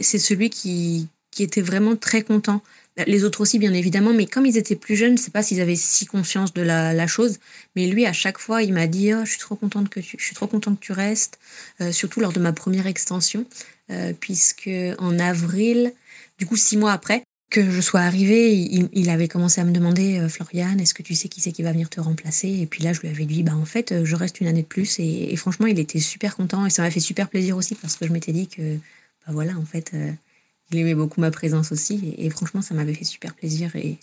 B: c'est celui qui, qui était vraiment très content. Les autres aussi, bien évidemment, mais comme ils étaient plus jeunes, je ne sais pas s'ils avaient si conscience de la, chose. Mais lui, à chaque fois, il m'a dit oh, je suis trop contente que tu, je suis trop que tu restes, euh, surtout lors de ma première extension, euh, puisque en avril, du coup six mois après que je sois arrivée, il, avait commencé à me demander euh, Floriane, est-ce que tu sais qui c'est qui va venir te remplacer? Et puis là, je lui avais dit bah en fait, je reste une année de plus. Et, et franchement, il était super content et ça m'a fait super plaisir aussi parce que je m'étais dit que bah voilà, en fait, euh, il aimait beaucoup ma présence aussi. Et, franchement, ça m'avait fait super plaisir. Et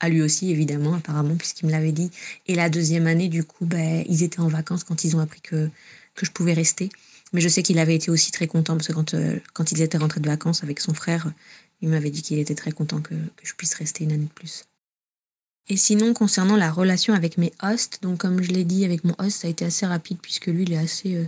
B: à lui aussi, évidemment, apparemment, puisqu'il me l'avait dit. Et la deuxième année, du coup, bah, ils étaient en vacances quand ils ont appris que, que je pouvais rester. Mais je sais qu'il avait été aussi très content parce que quand, euh, quand ils étaient rentrés de vacances avec son frère, il m'avait dit qu'il était très content que, que, je puisse rester une année de plus. Et sinon, concernant la relation avec mes hosts, donc comme je l'ai dit, avec mon host, ça a été assez rapide puisque lui, il est assez euh,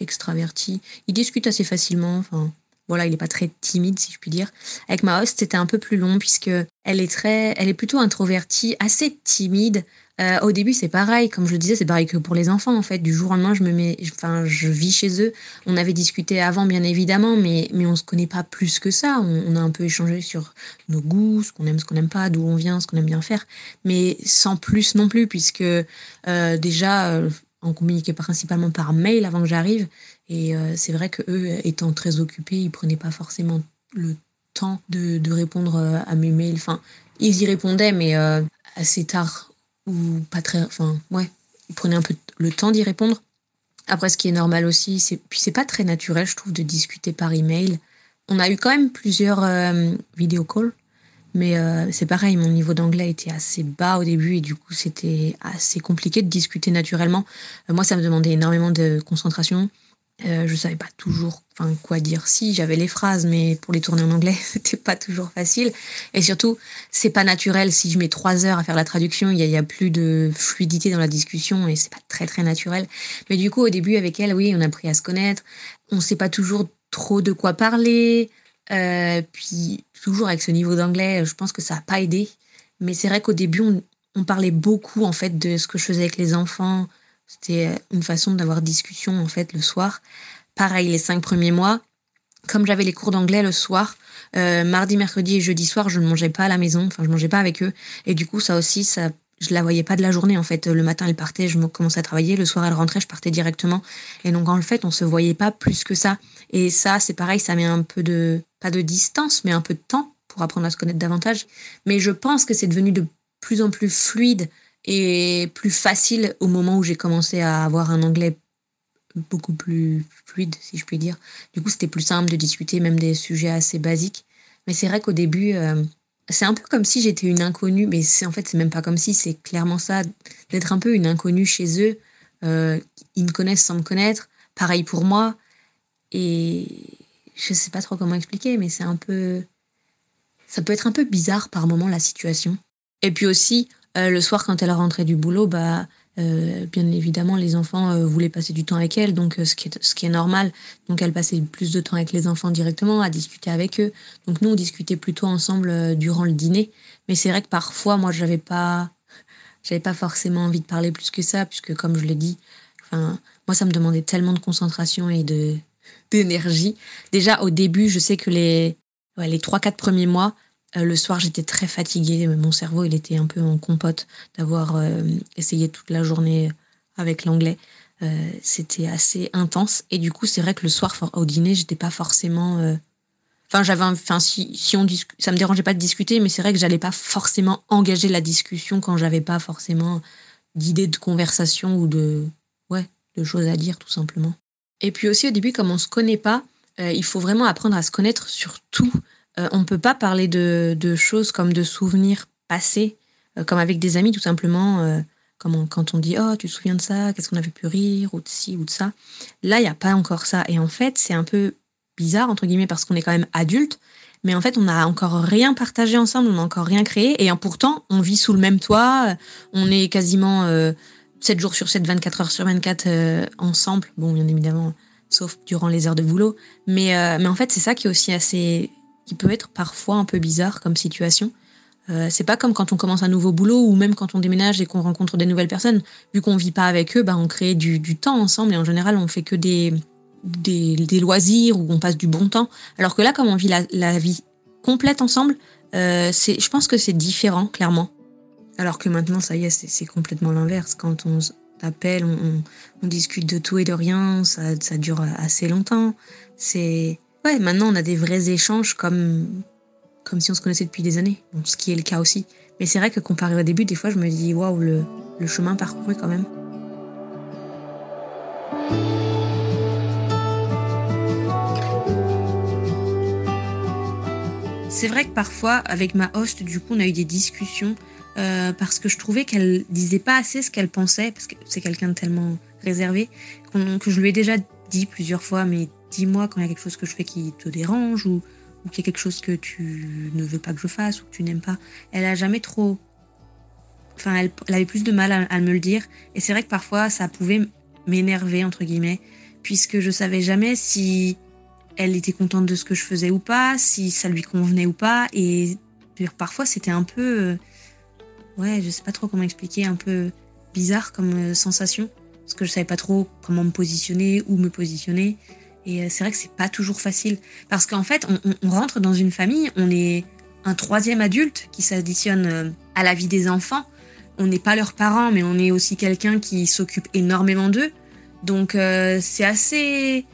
B: extraverti. Il discute assez facilement. Enfin, voilà, il n'est pas très timide, si je puis dire. Avec ma host, c'était un peu plus long, puisque elle est très, elle est plutôt introvertie, assez timide. Euh, au début, c'est pareil, comme je le disais, c'est pareil que pour les enfants, en fait. Du jour au lendemain, je me mets, enfin, je vis chez eux. On avait discuté avant, bien évidemment, mais, mais on se connaît pas plus que ça. On, a un peu échangé sur nos goûts, ce qu'on aime, ce qu'on n'aime pas, d'où on vient, ce qu'on aime bien faire, mais sans plus non plus, puisque euh, déjà, euh, on communiquait principalement par mail avant que j'arrive. Et euh, c'est vrai que eux, étant très occupés, ils prenaient pas forcément le temps de, répondre euh, à mes mails. Enfin, ils y répondaient, mais euh, assez tard ou pas très. Enfin, ouais, ils prenaient un peu le temps d'y répondre. Après, ce qui est normal aussi, c'est puis c'est pas très naturel, je trouve, de discuter par email. On a eu quand même plusieurs euh, calls, mais c'est pareil, mon niveau d'anglais était assez bas au début et du coup, c'était assez compliqué de discuter naturellement. Moi, ça me demandait énormément de concentration. Euh, je savais pas toujours quoi dire. Si, j'avais les phrases, mais pour les tourner en anglais, c'était pas toujours facile. Et surtout, c'est pas naturel. Si je mets trois heures à faire la traduction, il y, a- il y a plus de fluidité dans la discussion et c'est pas très très naturel. Mais du coup, au début, avec elle, oui, on a appris à se connaître. On sait pas toujours trop de quoi parler. Euh, puis, toujours avec ce niveau d'anglais, je pense que ça a pas aidé. Mais c'est vrai qu'au début, on, on parlait beaucoup en fait de ce que je faisais avec les enfants. C'était euh, une façon d'avoir discussion en fait le soir. Pareil, les cinq premiers mois, comme j'avais les cours d'anglais le soir, euh, mardi, mercredi et jeudi soir, je ne mangeais pas à la maison, enfin je mangeais pas avec eux. Et du coup, ça aussi, ça, je la voyais pas de la journée en fait. Le matin, elle partait, je me commençais à travailler. Le soir, elle rentrait, je partais directement. Et donc en fait, on se voyait pas plus que ça. Et ça, c'est pareil, ça met un peu de pas de distance, mais un peu de temps pour apprendre à se connaître davantage. Mais je pense que c'est devenu de plus en plus fluide et plus facile au moment où j'ai commencé à avoir un anglais beaucoup plus fluide, si je puis dire. Du coup, c'était plus simple de discuter même des sujets assez basiques. Mais c'est vrai qu'au début, euh, c'est un peu comme si j'étais une inconnue, mais en fait, c'est même pas comme si, c'est clairement ça, d'être un peu une inconnue chez eux. Euh, ils me connaissent sans me connaître. Pareil pour moi. Et je sais pas trop comment expliquer, mais c'est un peu. Ça peut être un peu bizarre par moment la situation. Et puis aussi, euh, le soir, quand elle rentrait du boulot, bah, euh, bien évidemment, les enfants euh, voulaient passer du temps avec elle, donc euh, ce, qui est, ce qui est normal. Donc elle passait plus de temps avec les enfants directement, à discuter avec eux. Donc nous, on discutait plutôt ensemble euh, durant le dîner. Mais c'est vrai que parfois, moi, j'avais pas, j'avais pas forcément envie de parler plus que ça, puisque comme je l'ai dit, moi, ça me demandait tellement de concentration et de d'énergie. Déjà, au début, je sais que les, ouais, les 3-4 premiers mois, le soir, j'étais très fatiguée. Mon cerveau, il était un peu en compote d'avoir euh, essayé toute la journée avec l'anglais. Euh, c'était assez intense. Et du coup, c'est vrai que le soir, au dîner, j'étais pas forcément. euh, Enfin, j'avais, enfin, si, si on discu- ça me dérangeait pas de discuter, mais c'est vrai que j'allais pas forcément engager la discussion quand j'avais pas forcément d'idées de conversation ou de, ouais, de choses à dire, tout simplement. Et puis aussi, au début, comme on se connaît pas, euh, il faut vraiment apprendre à se connaître sur tout. Euh, on ne peut pas parler de, choses comme de souvenirs passés, euh, comme avec des amis, tout simplement. euh, comme quand on dit Oh, tu te souviens de ça Qu'est-ce qu'on avait pu rire Ou de ci ou de ça. Là, il n'y a pas encore ça. Et en fait, c'est un peu bizarre, entre guillemets, parce qu'on est quand même adulte. Mais en fait, on n'a encore rien partagé ensemble, on n'a encore rien créé. Et pourtant, on vit sous le même toit. On est quasiment euh, 7 jours sur 7, 24 heures sur 24 euh, ensemble. Bon, bien évidemment, sauf durant les heures de boulot. Mais, mais en fait, c'est ça qui est aussi assez. Qui peut être parfois un peu bizarre comme situation. Euh, c'est pas comme quand on commence un nouveau boulot ou même quand on déménage et qu'on rencontre des nouvelles personnes. Vu qu'on vit pas avec eux, bah, on crée du, du temps ensemble et en général, on fait que des, des, des loisirs ou on passe du bon temps. Alors que là, comme on vit la, la vie complète ensemble, euh, je pense que c'est différent, clairement. Alors que maintenant, ça y est, c'est, complètement l'inverse. Quand on s'appelle, on, on, on discute de tout et de rien, ça, ça dure assez longtemps. C'est ouais, maintenant on a des vrais échanges comme comme si on se connaissait depuis des années. Ce qui est le cas aussi. Mais c'est vrai que comparé au début, des fois, je me dis waouh, le, le chemin parcouru quand même. C'est vrai que parfois, avec ma host, du coup, on a eu des discussions euh, parce que je trouvais qu'elle disait pas assez ce qu'elle pensait, parce que c'est quelqu'un de tellement réservé, que je lui ai déjà dit plusieurs fois, mais dis-moi quand il y a quelque chose que je fais qui te dérange ou, ou qu'il y a quelque chose que tu ne veux pas que je fasse ou que tu n'aimes pas. Elle a jamais trop. Enfin, elle, avait plus de mal à, à me le dire. Et c'est vrai que parfois, ça pouvait m'énerver, entre guillemets, puisque je savais jamais si
I: elle était contente de ce que je faisais ou pas, si ça lui convenait ou pas. Et parfois, c'était un peu. euh, ouais, je sais pas trop comment expliquer, un peu bizarre comme euh, sensation. Parce que je savais pas trop comment me positionner, où me positionner. Et euh, c'est vrai que c'est pas toujours facile. Parce qu'en fait, on, rentre dans une famille, on est un troisième adulte qui s'additionne euh, à la vie des enfants. On n'est pas leurs parents, mais on est aussi quelqu'un qui s'occupe énormément d'eux. Donc euh, c'est assez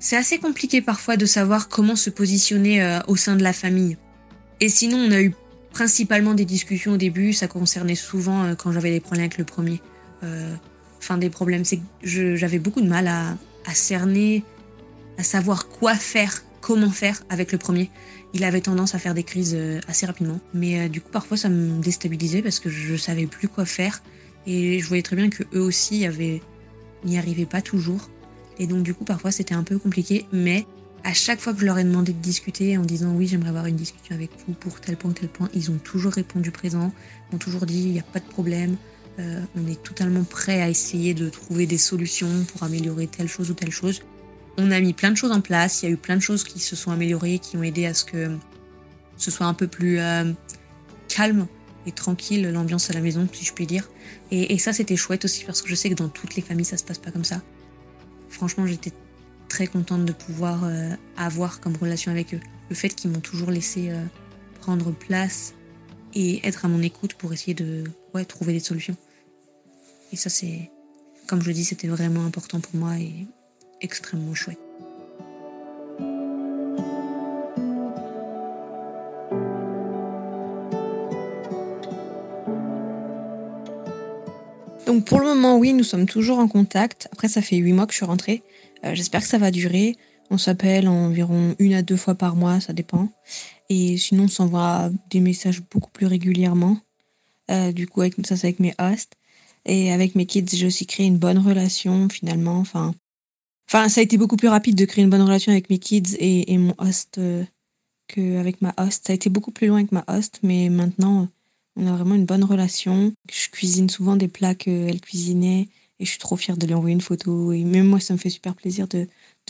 I: c'est assez compliqué parfois de savoir comment se positionner au sein de la famille. Et sinon, on a eu principalement des discussions au début. Ça concernait souvent quand j'avais des problèmes avec le premier. Enfin, des problèmes, c'est que j'avais beaucoup de mal à, à cerner, à savoir quoi faire, comment faire avec le premier. Il avait tendance à faire des crises euh, assez rapidement. Mais euh, du coup, parfois, ça me déstabilisait parce que je savais plus quoi faire. Et je voyais très bien que eux aussi n'y arrivaient pas toujours. Et donc, du coup, parfois, c'était un peu compliqué. Mais à chaque fois que je leur ai demandé de discuter en disant oui, j'aimerais avoir une discussion avec vous pour tel point, tel point, ils ont toujours répondu présent, ont toujours dit il n'y a pas de problème, euh, on est totalement prêt à essayer de trouver des solutions pour améliorer telle chose ou telle chose. On a mis plein de choses en place, il y a eu plein de choses qui se sont améliorées, qui ont aidé à ce que ce soit un peu plus euh, calme et tranquille l'ambiance à la maison, si je puis dire. Et, ça, c'était chouette aussi parce que je sais que dans toutes les familles, ça se passe pas comme ça. Franchement, j'étais très contente de pouvoir euh, avoir comme relation avec eux. Le fait qu'ils m'ont toujours laissé euh, prendre place et être à mon écoute pour essayer de ouais, trouver des solutions. Et ça, c'est, comme je le dis, c'était vraiment important pour moi et extrêmement chouette.
B: Donc pour le moment, oui, nous sommes toujours en contact. Après, ça fait huit mois que je suis rentrée. Euh, J'espère que ça va durer. On s'appelle environ une à deux fois par mois, ça dépend. Et sinon, on s'envoie des messages beaucoup plus régulièrement. Euh, du coup, avec, ça, c'est avec mes hosts. Et avec mes kids, j'ai aussi créé une bonne relation finalement. Enfin, ça a été beaucoup plus rapide de créer une bonne relation avec mes kids et, mon host euh, qu'avec ma host. Ça a été beaucoup plus loin avec ma host, mais maintenant, on a vraiment une bonne relation. Je cuisine souvent des plats qu'elle cuisinait et je suis trop fière de lui envoyer une photo. Et même moi, ça me fait super plaisir de,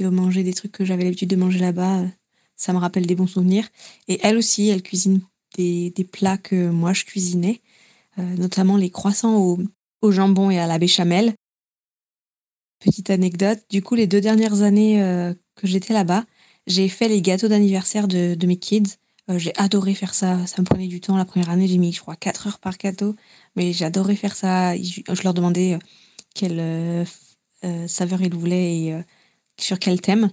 B: manger des trucs que j'avais l'habitude de manger là-bas. Ça me rappelle des bons souvenirs. Et elle aussi, elle cuisine des, des plats que moi, je cuisinais, euh, notamment les croissants au, au jambon et à la béchamel. Petite anecdote, du coup, les deux dernières années euh, que j'étais là-bas, j'ai fait les gâteaux d'anniversaire de, de mes kids. Euh, j'ai adoré faire ça. Ça me prenait du temps. La première année, j'ai mis, je crois, 4 heures par gâteau. Mais j'adorais faire ça. Je, leur demandais euh, quelle saveur ils voulaient et sur quel thème.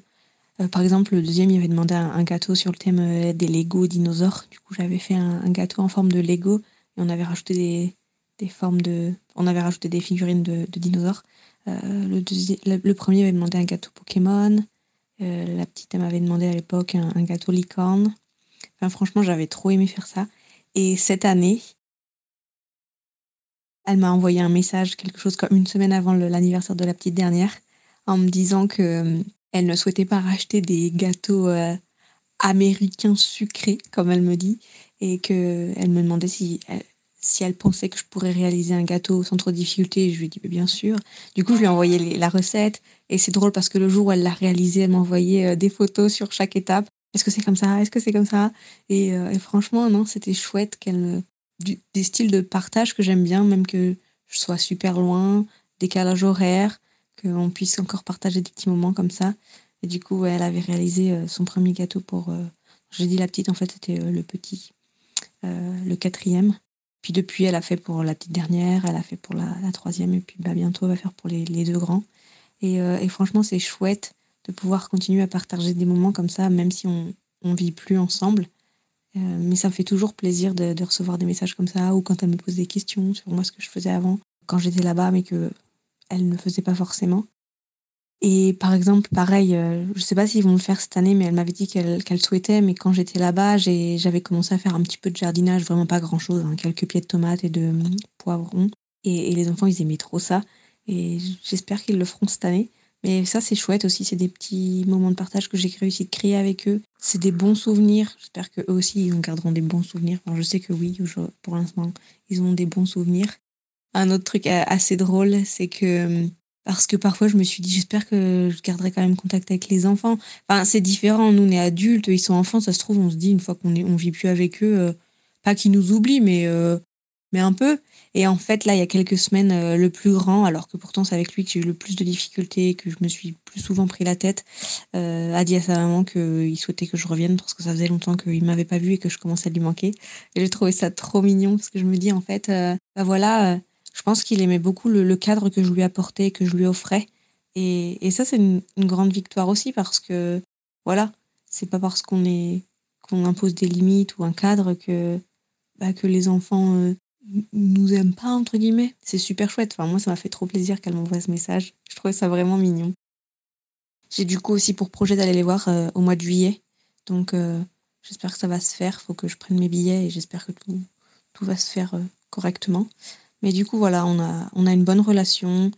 B: Par exemple, le deuxième, il avait demandé un, gâteau sur le thème des Lego dinosaures. Du coup, j'avais fait un, un gâteau en forme de Lego et on avait rajouté des, des formes de. On avait rajouté des figurines de, dinosaures. Euh, le, premier avait demandé un gâteau Pokémon. Euh, la petite, m'avait demandé à l'époque un, gâteau licorne. Enfin, franchement, j'avais trop aimé faire ça. Et cette année, elle m'a envoyé un message, quelque chose comme une semaine avant l'anniversaire de la petite dernière, en me disant que euh, elle ne souhaitait pas racheter des gâteaux américains sucrés, comme elle me dit, et que elle me demandait si si elle pensait que je pourrais réaliser un gâteau sans trop de difficulté. Je lui ai dit "Mais bien sûr. Du coup, je lui ai envoyé la recette, et c'est drôle parce que le jour où elle l'a réalisé, elle m'a envoyé euh, des photos sur chaque étape. Est-ce que c'est comme ça? Est-ce que c'est comme ça? Et, euh, franchement, non, c'était chouette qu'elle du- des styles de partage que j'aime bien, même que je sois super loin, décalage horaire, qu'on puisse encore partager des petits moments comme ça. Et du coup, elle avait réalisé euh, son premier gâteau pour. euh, J'ai dit la petite, en fait, c'était euh, le petit, euh, le quatrième. Puis depuis, elle a fait pour la petite dernière, elle a fait pour la, troisième, et puis bah, bientôt, elle va faire pour les, deux grands. Et, euh, et franchement, c'est chouette de pouvoir continuer à partager des moments comme ça, même si on ne vit plus ensemble. Euh, mais ça me fait toujours plaisir de, de recevoir des messages comme ça, ou quand elle me pose des questions sur moi, ce que je faisais avant, quand j'étais là-bas, mais que elle ne faisait pas forcément. Et par exemple, pareil, euh, je sais pas s'ils vont le faire cette année, mais elle m'avait dit qu'elle souhaitait, mais quand j'étais là-bas, j'avais commencé à faire un petit peu de jardinage, vraiment pas grand-chose, hein, quelques pieds de tomates et de hum, poivrons. Et, les enfants, ils aimaient trop ça. Et j'espère qu'ils le feront cette année. Mais ça, c'est chouette aussi. C'est des petits moments de partage que j'ai réussi de créer avec eux. C'est des bons souvenirs. J'espère qu'eux aussi, ils en garderont des bons souvenirs. Je sais que oui, pour l'instant, ils ont des bons souvenirs. Un autre truc assez drôle, c'est que euh, parce que parfois je me suis dit j'espère que je garderai quand même contact avec les enfants. Enfin, c'est différent, nous on est adultes, ils sont enfants, ça se trouve on se dit une fois qu'on est on vit plus avec eux euh, pas qu'ils nous oublient mais euh, mais un peu. Et en fait là il y a quelques semaines euh, le plus grand alors que pourtant c'est avec lui que j'ai eu le plus de difficultés que je me suis plus souvent pris la tête a dit à sa maman qu'il souhaitait que je revienne parce que ça faisait longtemps qu'il m'avait pas vu et que je commençais à lui manquer. Et j'ai trouvé ça trop mignon parce que je me dis en fait bah voilà je pense qu'il aimait beaucoup le, cadre que je lui apportais, que je lui offrais. Et, ça, c'est une, grande victoire aussi parce que, voilà, c'est pas parce qu'on est qu'on impose des limites ou un cadre que, bah, que les enfants euh, nous aiment pas, entre guillemets. C'est super chouette. Enfin, moi, ça m'a fait trop plaisir qu'elle m'envoie ce message. Je trouvais ça vraiment mignon. J'ai du coup aussi pour projet d'aller les voir euh, au mois de juillet. Donc, euh, j'espère que ça va se faire. faut que je prenne mes billets et j'espère que tout, tout va se faire correctement. Mais du coup, voilà, on a, on a une bonne relation.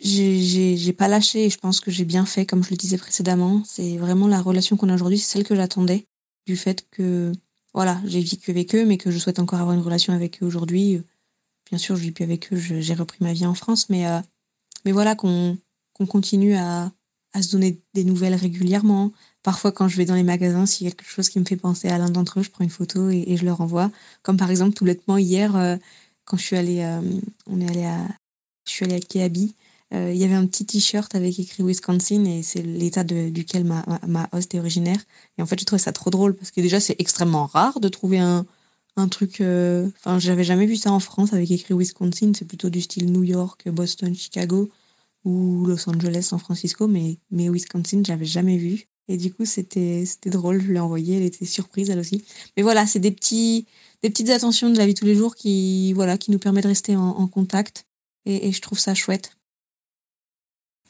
B: J'ai pas lâché et je pense que j'ai bien fait, comme je le disais précédemment. C'est vraiment la relation qu'on a aujourd'hui, c'est celle que j'attendais. Du fait que, voilà, j'ai vécu avec eux, mais que je souhaite encore avoir une relation avec eux aujourd'hui. Bien sûr, je vis plus avec eux, j'ai repris ma vie en France, mais, euh, mais voilà, qu'on qu'on continue à, à se donner des nouvelles régulièrement. Parfois, quand je vais dans les magasins, s'il y a quelque chose qui me fait penser à l'un d'entre eux, je prends une photo et, et, je leur envoie. Comme par exemple, tout bêtement, hier, euh, quand je suis allée, euh, on est allé à, je suis allée à euh, il y avait un petit t-shirt avec écrit Wisconsin et c'est l'état duquel ma, ma, host est originaire. Et en fait, je trouvais ça trop drôle parce que déjà, c'est extrêmement rare de trouver un, un truc. Euh, enfin, j'avais jamais vu ça en France avec écrit Wisconsin. C'est plutôt du style New York, Boston, Chicago ou Los Angeles, San Francisco. Mais, mais Wisconsin, j'avais jamais vu. Et du coup, c'était drôle. Je l'ai envoyé. Elle était surprise, elle aussi. Mais voilà, c'est des petits des petites attentions de la vie tous les jours qui, voilà, qui nous permettent de rester en, contact. Et, je trouve ça chouette.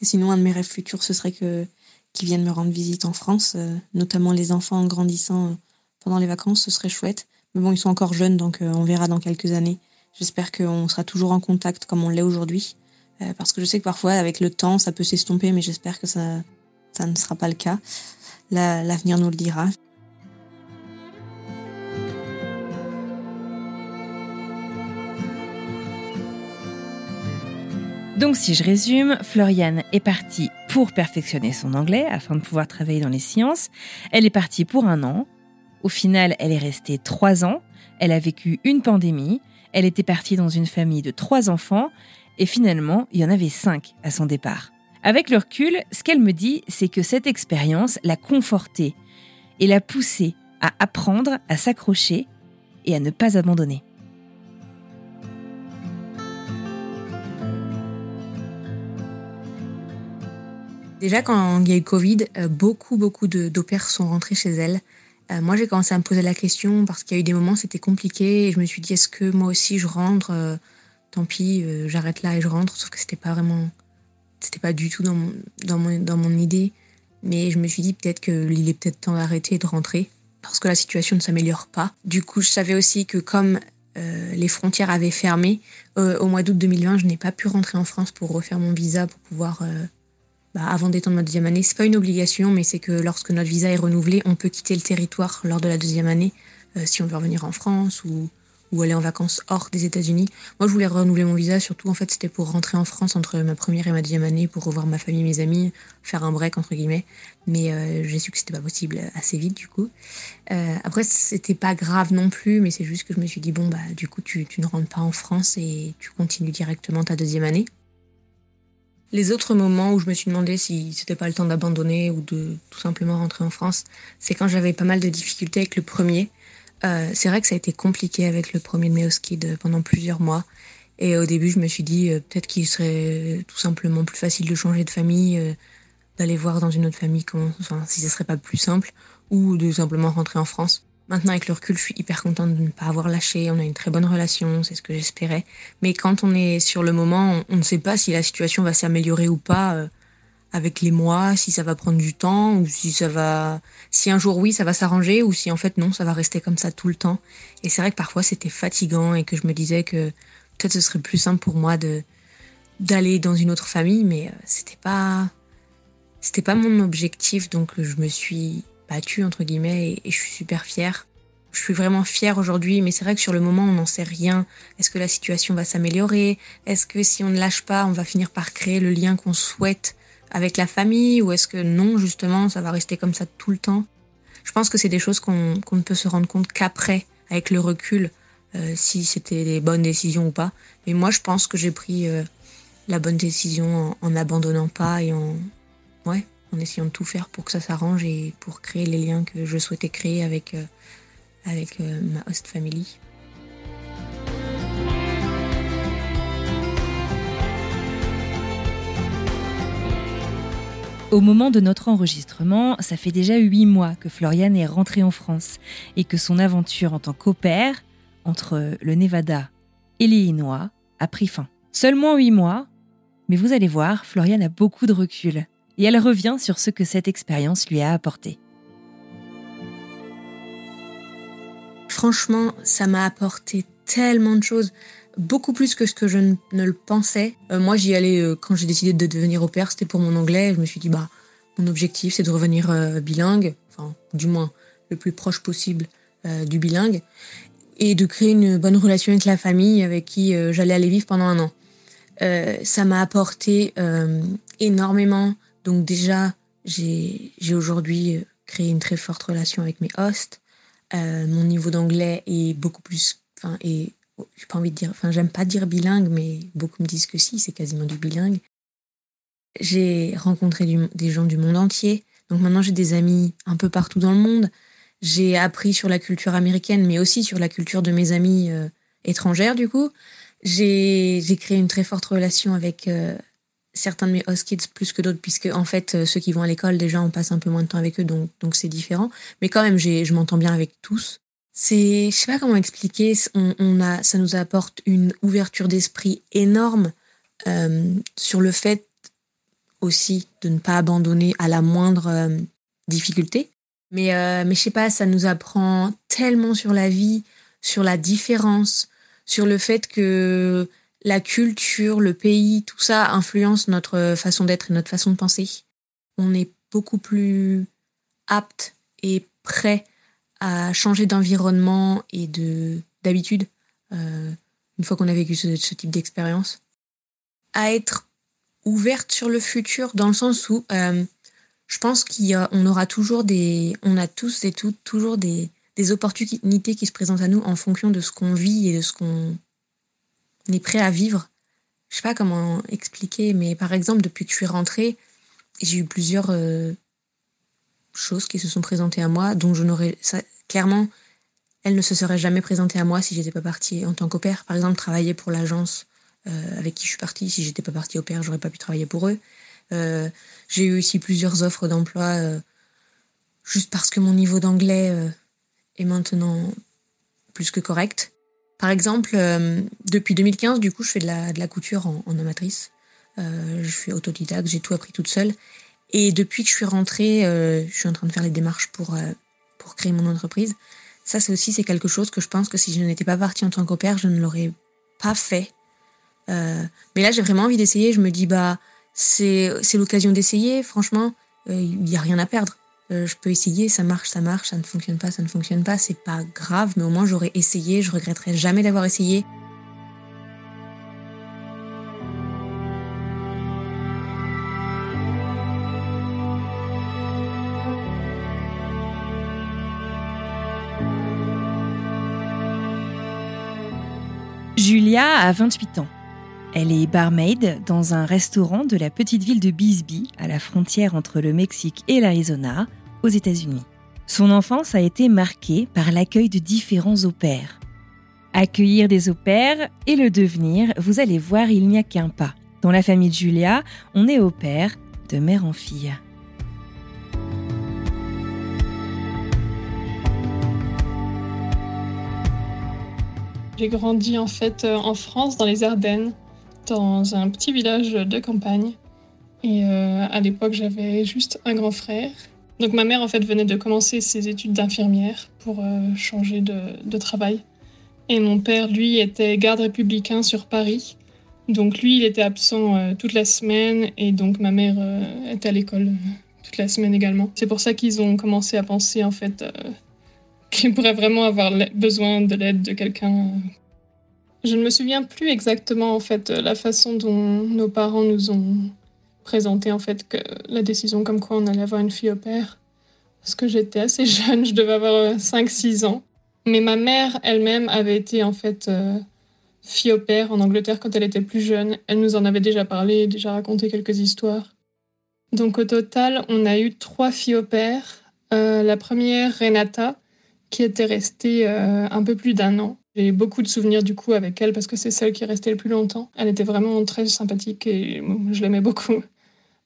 B: Et sinon, un de mes rêves futurs, ce serait que qu'ils viennent me rendre visite en France, euh, notamment les enfants en grandissant euh, pendant les vacances, ce serait chouette. Mais bon, ils sont encore jeunes, donc euh, on verra dans quelques années. J'espère qu'on sera toujours en contact comme on l'est aujourd'hui. parce que je sais que parfois, avec le temps, ça peut s'estomper, mais j'espère que ça, ça ne sera pas le cas. L'avenir nous le dira.
H: Donc si je résume, Floriane est partie pour perfectionner son anglais afin de pouvoir travailler dans les sciences. Elle est partie pour un an. Au final, elle est restée trois ans. Elle a vécu une pandémie. Elle était partie dans une famille de trois enfants. Et finalement, il y en avait cinq à son départ. Avec le recul, ce qu'elle me dit, c'est que cette expérience l'a confortée et l'a poussée à apprendre à s'accrocher et à ne pas abandonner.
J: Déjà, quand il y a eu Covid, euh, beaucoup, beaucoup d'opères sont rentrés chez elle. Euh, moi, j'ai commencé à me poser la question parce qu'il y a eu des moments, c'était compliqué. Et je me suis dit, est-ce que moi aussi je rentre euh, Tant pis, j'arrête là et je rentre. Sauf que c'était pas vraiment. C'était pas du tout dans mon, dans, mon, dans mon idée. Mais je me suis dit, peut-être qu'il est peut-être temps d'arrêter et de rentrer parce que la situation ne s'améliore pas. Du coup, je savais aussi que comme les frontières avaient fermé, au mois d'août 2020, je n'ai pas pu rentrer en France pour refaire mon visa pour pouvoir bah, avant d'étendre ma deuxième année. C'est pas une obligation, mais c'est que lorsque notre visa est renouvelé, on peut quitter le territoire lors de la deuxième année euh, si on veut revenir en France ou, ou aller en vacances hors des États-Unis. Moi, je voulais renouveler mon visa, surtout en fait, c'était pour rentrer en France entre ma première et ma deuxième année pour revoir ma famille, mes amis, faire un break entre guillemets. Mais euh, j'ai su que c'était pas possible assez vite du coup. Euh, après, c'était pas grave non plus, mais c'est juste que je me suis dit bon bah du coup tu, tu ne rentres pas en France et tu continues directement ta deuxième année. Les autres moments où je me suis demandé si c'était pas le temps d'abandonner ou de tout simplement rentrer en France, c'est quand j'avais pas mal de difficultés avec le premier. Euh, c'est vrai que ça a été compliqué avec le premier de Meoskid pendant plusieurs mois. Et au début, je me suis dit euh, peut-être qu'il serait tout simplement plus facile de changer de famille, euh, d'aller voir dans une autre famille comment, enfin, si ce serait pas plus simple, ou de simplement rentrer en France. Maintenant, avec le recul, je suis hyper contente de ne pas avoir lâché. On a une très bonne relation, c'est ce que j'espérais. Mais quand on est sur le moment, on, ne sait pas si la situation va s'améliorer ou pas euh, avec les mois, si ça va prendre du temps, ou si ça va. Si un jour oui, ça va s'arranger, ou si en fait non, ça va rester comme ça tout le temps. Et c'est vrai que parfois c'était fatigant et que je me disais que peut-être ce serait plus simple pour moi de d'aller dans une autre famille, mais euh, c'était pas c'était pas mon objectif, donc je me suis battue entre guillemets et, je suis super fière.
B: je suis vraiment fière aujourd'hui, mais c'est vrai que sur le moment, on n'en sait rien. Est-ce que la situation va s'améliorer? Est-ce que si on ne lâche pas, on va finir par créer le lien qu'on souhaite avec la famille? Ou est-ce que non, justement, ça va rester comme ça tout le temps? Je pense que c'est des choses qu'on ne peut se rendre compte qu'après, avec le recul, euh, si c'était des bonnes décisions ou pas. Mais moi, je pense que j'ai pris euh, la bonne décision en n'abandonnant pas et en, ouais, en essayant de tout faire pour que ça s'arrange et pour créer les liens que je souhaitais créer avec... Euh, avec euh, ma host family.
H: Au moment de notre enregistrement, ça fait déjà huit mois que Floriane est rentrée en France et que son aventure en tant qu'opère entre le Nevada et l'Illinois a pris fin. Seulement huit mois, mais vous allez voir, Floriane a beaucoup de recul et elle revient sur ce que cette expérience lui a apporté.
B: Franchement, ça m'a apporté tellement de choses, beaucoup plus que ce que je ne, le pensais. Euh, moi, j'y allais euh, quand j'ai décidé de devenir au père, c'était pour mon anglais. Je me suis dit, bah, mon objectif, c'est de revenir euh, bilingue, enfin, du moins le plus proche possible du bilingue, et de créer une bonne relation avec la famille avec qui j'allais aller vivre pendant un an. ça m'a apporté énormément. Donc déjà, j'ai aujourd'hui créé une très forte relation avec mes hosts. Euh, mon niveau d'anglais est beaucoup plus. Enfin, j'ai pas envie de dire. Enfin, j'aime pas dire bilingue, mais beaucoup me disent que si, c'est quasiment du bilingue. J'ai rencontré des gens du monde entier. Donc maintenant, j'ai des amis un peu partout dans le monde. J'ai appris sur la culture américaine, mais aussi sur la culture de mes amis euh, étrangères, du coup. J'ai créé une très forte relation avec euh, certains de mes host kids plus que d'autres, puisque en fait, euh, ceux qui vont à l'école, déjà, on passe un peu moins de temps avec eux, donc donc c'est différent. Mais quand même, je m'entends bien avec tous. C'est, je sais pas comment expliquer, on, a, ça nous apporte une ouverture d'esprit énorme euh, sur le fait aussi de ne pas abandonner à la moindre euh, difficulté. Mais, mais je sais pas, ça nous apprend tellement sur la vie, sur la différence, sur le fait que la culture, le pays, tout ça influence notre façon d'être et notre façon de penser. On est beaucoup plus apte et prêt à changer d'environnement et de d'habitude euh, une fois qu'on a vécu ce, type d'expérience, à être ouverte sur le futur dans le sens où euh, je pense qu'on aura toujours des, on a tous et toutes toujours des, des opportunités qui se présentent à nous en fonction de ce qu'on vit et de ce qu'on est prêt à vivre. Je sais pas comment expliquer, mais par exemple, depuis que je suis rentrée, j'ai eu plusieurs euh, choses qui se sont présentées à moi, dont je n'aurais. Clairement, elles ne se seraient jamais présentées à moi si j'étais pas partie en tant qu'opère. Par exemple, travailler pour l'agence euh, avec qui je suis partie. Si j'étais pas partie au père, j'aurais pas pu travailler pour eux. Euh, j'ai eu aussi plusieurs offres d'emploi juste parce que mon niveau d'anglais est maintenant plus que correct. Par exemple, euh, depuis 2015, du coup, je fais de la, la couture en, amatrice. Euh, je suis autodidacte, j'ai tout appris toute seule. Et depuis que je suis rentrée, euh, je suis en train de faire les démarches pour, pour créer mon entreprise. Ça, c'est aussi c'est quelque chose que je pense que si je n'étais pas partie en tant qu'opère, je ne l'aurais pas fait. mais là, j'ai vraiment envie d'essayer. Je me dis, bah, c'est l'occasion d'essayer. Franchement, il n'y a rien à perdre. Euh, je peux essayer, ça marche, ça marche, ça ne fonctionne pas, ça ne fonctionne pas, c'est pas grave, mais au moins j'aurais essayé, je regretterai jamais d'avoir essayé.
H: Julia a 28 ans. Elle est barmaid dans un restaurant de la petite ville de Bisbee, à la frontière entre le Mexique et l'Arizona, aux États-Unis. Son enfance a été marquée par l'accueil de différents au Accueillir des au et le devenir, vous allez voir, il n'y a qu'un pas. Dans la famille de Julia, on est au père de mère en fille.
C: J'ai grandi en fait euh, en France, dans les Ardennes, dans un petit village de campagne. Et euh, à l'époque, j'avais juste un grand frère donc ma mère en fait venait de commencer ses études d'infirmière pour euh, changer de, travail. Et mon père, lui, était garde républicain sur Paris. Donc lui, il était absent euh, toute la semaine et donc ma mère euh, était à l'école toute la semaine également. C'est pour ça qu'ils ont commencé à penser en fait qui pourrait vraiment avoir besoin de l'aide de quelqu'un. Je ne me souviens plus exactement en fait la façon dont nos parents nous ont présenté en fait que la décision comme quoi on allait avoir une fille au père. Parce que j'étais assez jeune, je devais avoir 5-6 ans. Mais ma mère elle-même avait été en fait euh, fille au père en Angleterre quand elle était plus jeune. Elle nous en avait déjà parlé, déjà raconté quelques histoires. Donc au total, on a eu trois filles au père. Euh, la première, Renata, qui était restée euh, un peu plus d'un an. J'ai beaucoup de souvenirs du coup avec elle parce que c'est celle qui est restée le plus longtemps. Elle était vraiment très sympathique et je l'aimais beaucoup.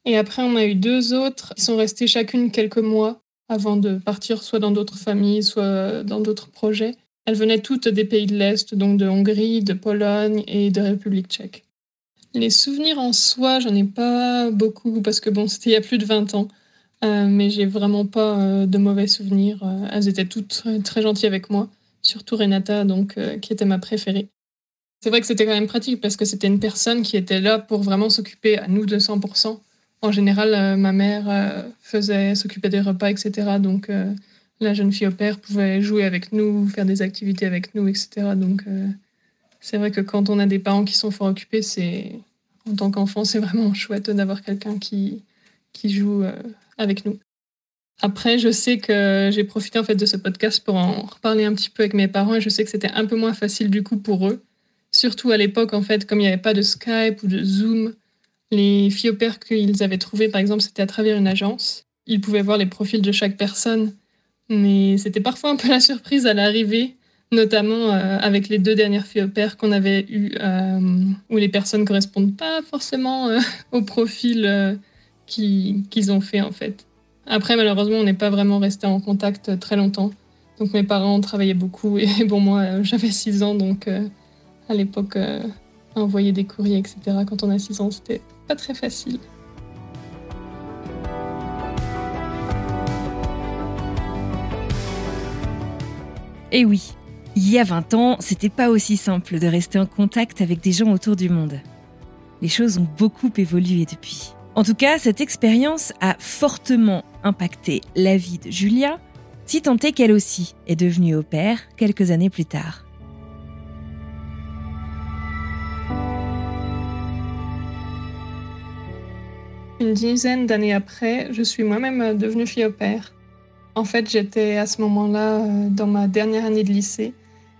C: Et après, on a eu deux autres qui sont restées chacune quelques mois avant de partir soit dans d'autres familles, soit dans d'autres projets. Elles venaient toutes des pays de l'Est, donc de Hongrie, de Pologne et de République tchèque. Les souvenirs en soi, j'en ai pas beaucoup parce que bon, c'était il y a plus de 20 ans. Euh, mais j'ai vraiment pas euh, de mauvais souvenirs. Euh, elles étaient toutes très, gentilles avec moi, surtout Renata, donc, qui était ma préférée. C'est vrai que c'était quand même pratique parce que c'était une personne qui était là pour vraiment s'occuper à nous de 100%. En général, ma mère faisait s'occuper des repas, etc. Donc la jeune fille au père pouvait jouer avec nous, faire des activités avec nous, etc. Donc c'est vrai que quand on a des parents qui sont fort occupés, c'est en tant qu'enfant, c'est vraiment chouette d'avoir quelqu'un qui, qui joue avec nous. Après, je sais que j'ai profité en fait de ce podcast pour en reparler un petit peu avec mes parents et je sais que c'était un peu moins facile du coup pour eux. Surtout à l'époque, en fait, comme il n'y avait pas de Skype ou de Zoom, les filles au père qu'ils avaient trouvées, par exemple, c'était à travers une agence. Ils pouvaient voir les profils de chaque personne, mais c'était parfois un peu la surprise à l'arrivée, notamment euh, avec les deux dernières filles au père qu'on avait eues, euh, où les personnes correspondent pas forcément euh, au profil qu'ils ont fait en fait. Après, malheureusement, on n'est pas vraiment resté en contact très longtemps. Donc mes parents travaillaient beaucoup et bon, moi, j'avais 6 ans, donc à l'époque, envoyer des courriers, etc., quand on a 6 ans, c'était pas très facile.
H: Et eh oui, il y a 20 ans, c'était pas aussi simple de rester en contact avec des gens autour du monde. Les choses ont beaucoup évolué depuis. En tout cas, cette expérience a fortement impacté la vie de Julia, si tant est qu'elle aussi est devenue au père quelques années plus tard.
C: Une dizaine d'années après, je suis moi-même devenue fille au père. En fait, j'étais à ce moment-là euh, dans ma dernière année de lycée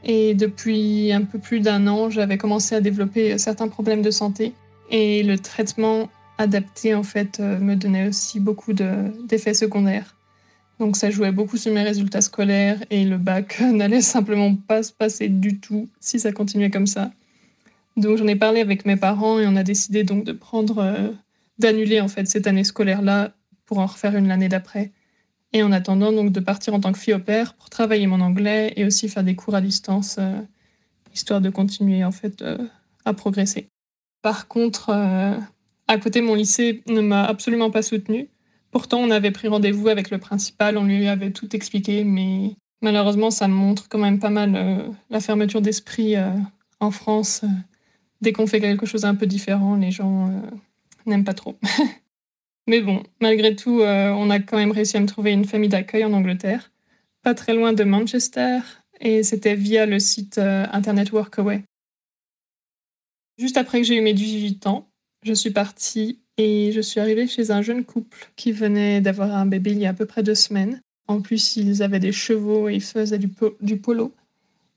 C: et depuis un peu plus d'un an, j'avais commencé à développer certains problèmes de santé et le traitement adapté en fait euh, me donnait aussi beaucoup d'effets secondaires. Donc ça jouait beaucoup sur mes résultats scolaires et le bac n'allait simplement pas se passer du tout si ça continuait comme ça. Donc j'en ai parlé avec mes parents et on a décidé donc de prendre euh, d'annuler en fait cette année scolaire là pour en refaire une l'année d'après. Et en attendant donc de partir en tant que fille au père pour travailler mon anglais et aussi faire des cours à distance euh, histoire de continuer en fait à progresser. Par contre, à côté, mon lycée ne m'a absolument pas soutenue. Pourtant, on avait pris rendez-vous avec le principal, on lui avait tout expliqué, mais malheureusement, ça montre quand même pas mal euh, la fermeture d'esprit euh, en France. dès qu'on fait quelque chose un peu différent, les gens euh, n'aiment pas trop. mais bon, malgré tout, on a quand même réussi à me trouver une famille d'accueil en Angleterre, pas très loin de Manchester, et c'était via le site Internet Workaway. Juste après que j'ai eu mes 18 ans, je suis partie et je suis arrivée chez un jeune couple qui venait d'avoir un bébé il y a à peu près deux semaines. En plus, ils avaient des chevaux et ils faisaient du, du polo.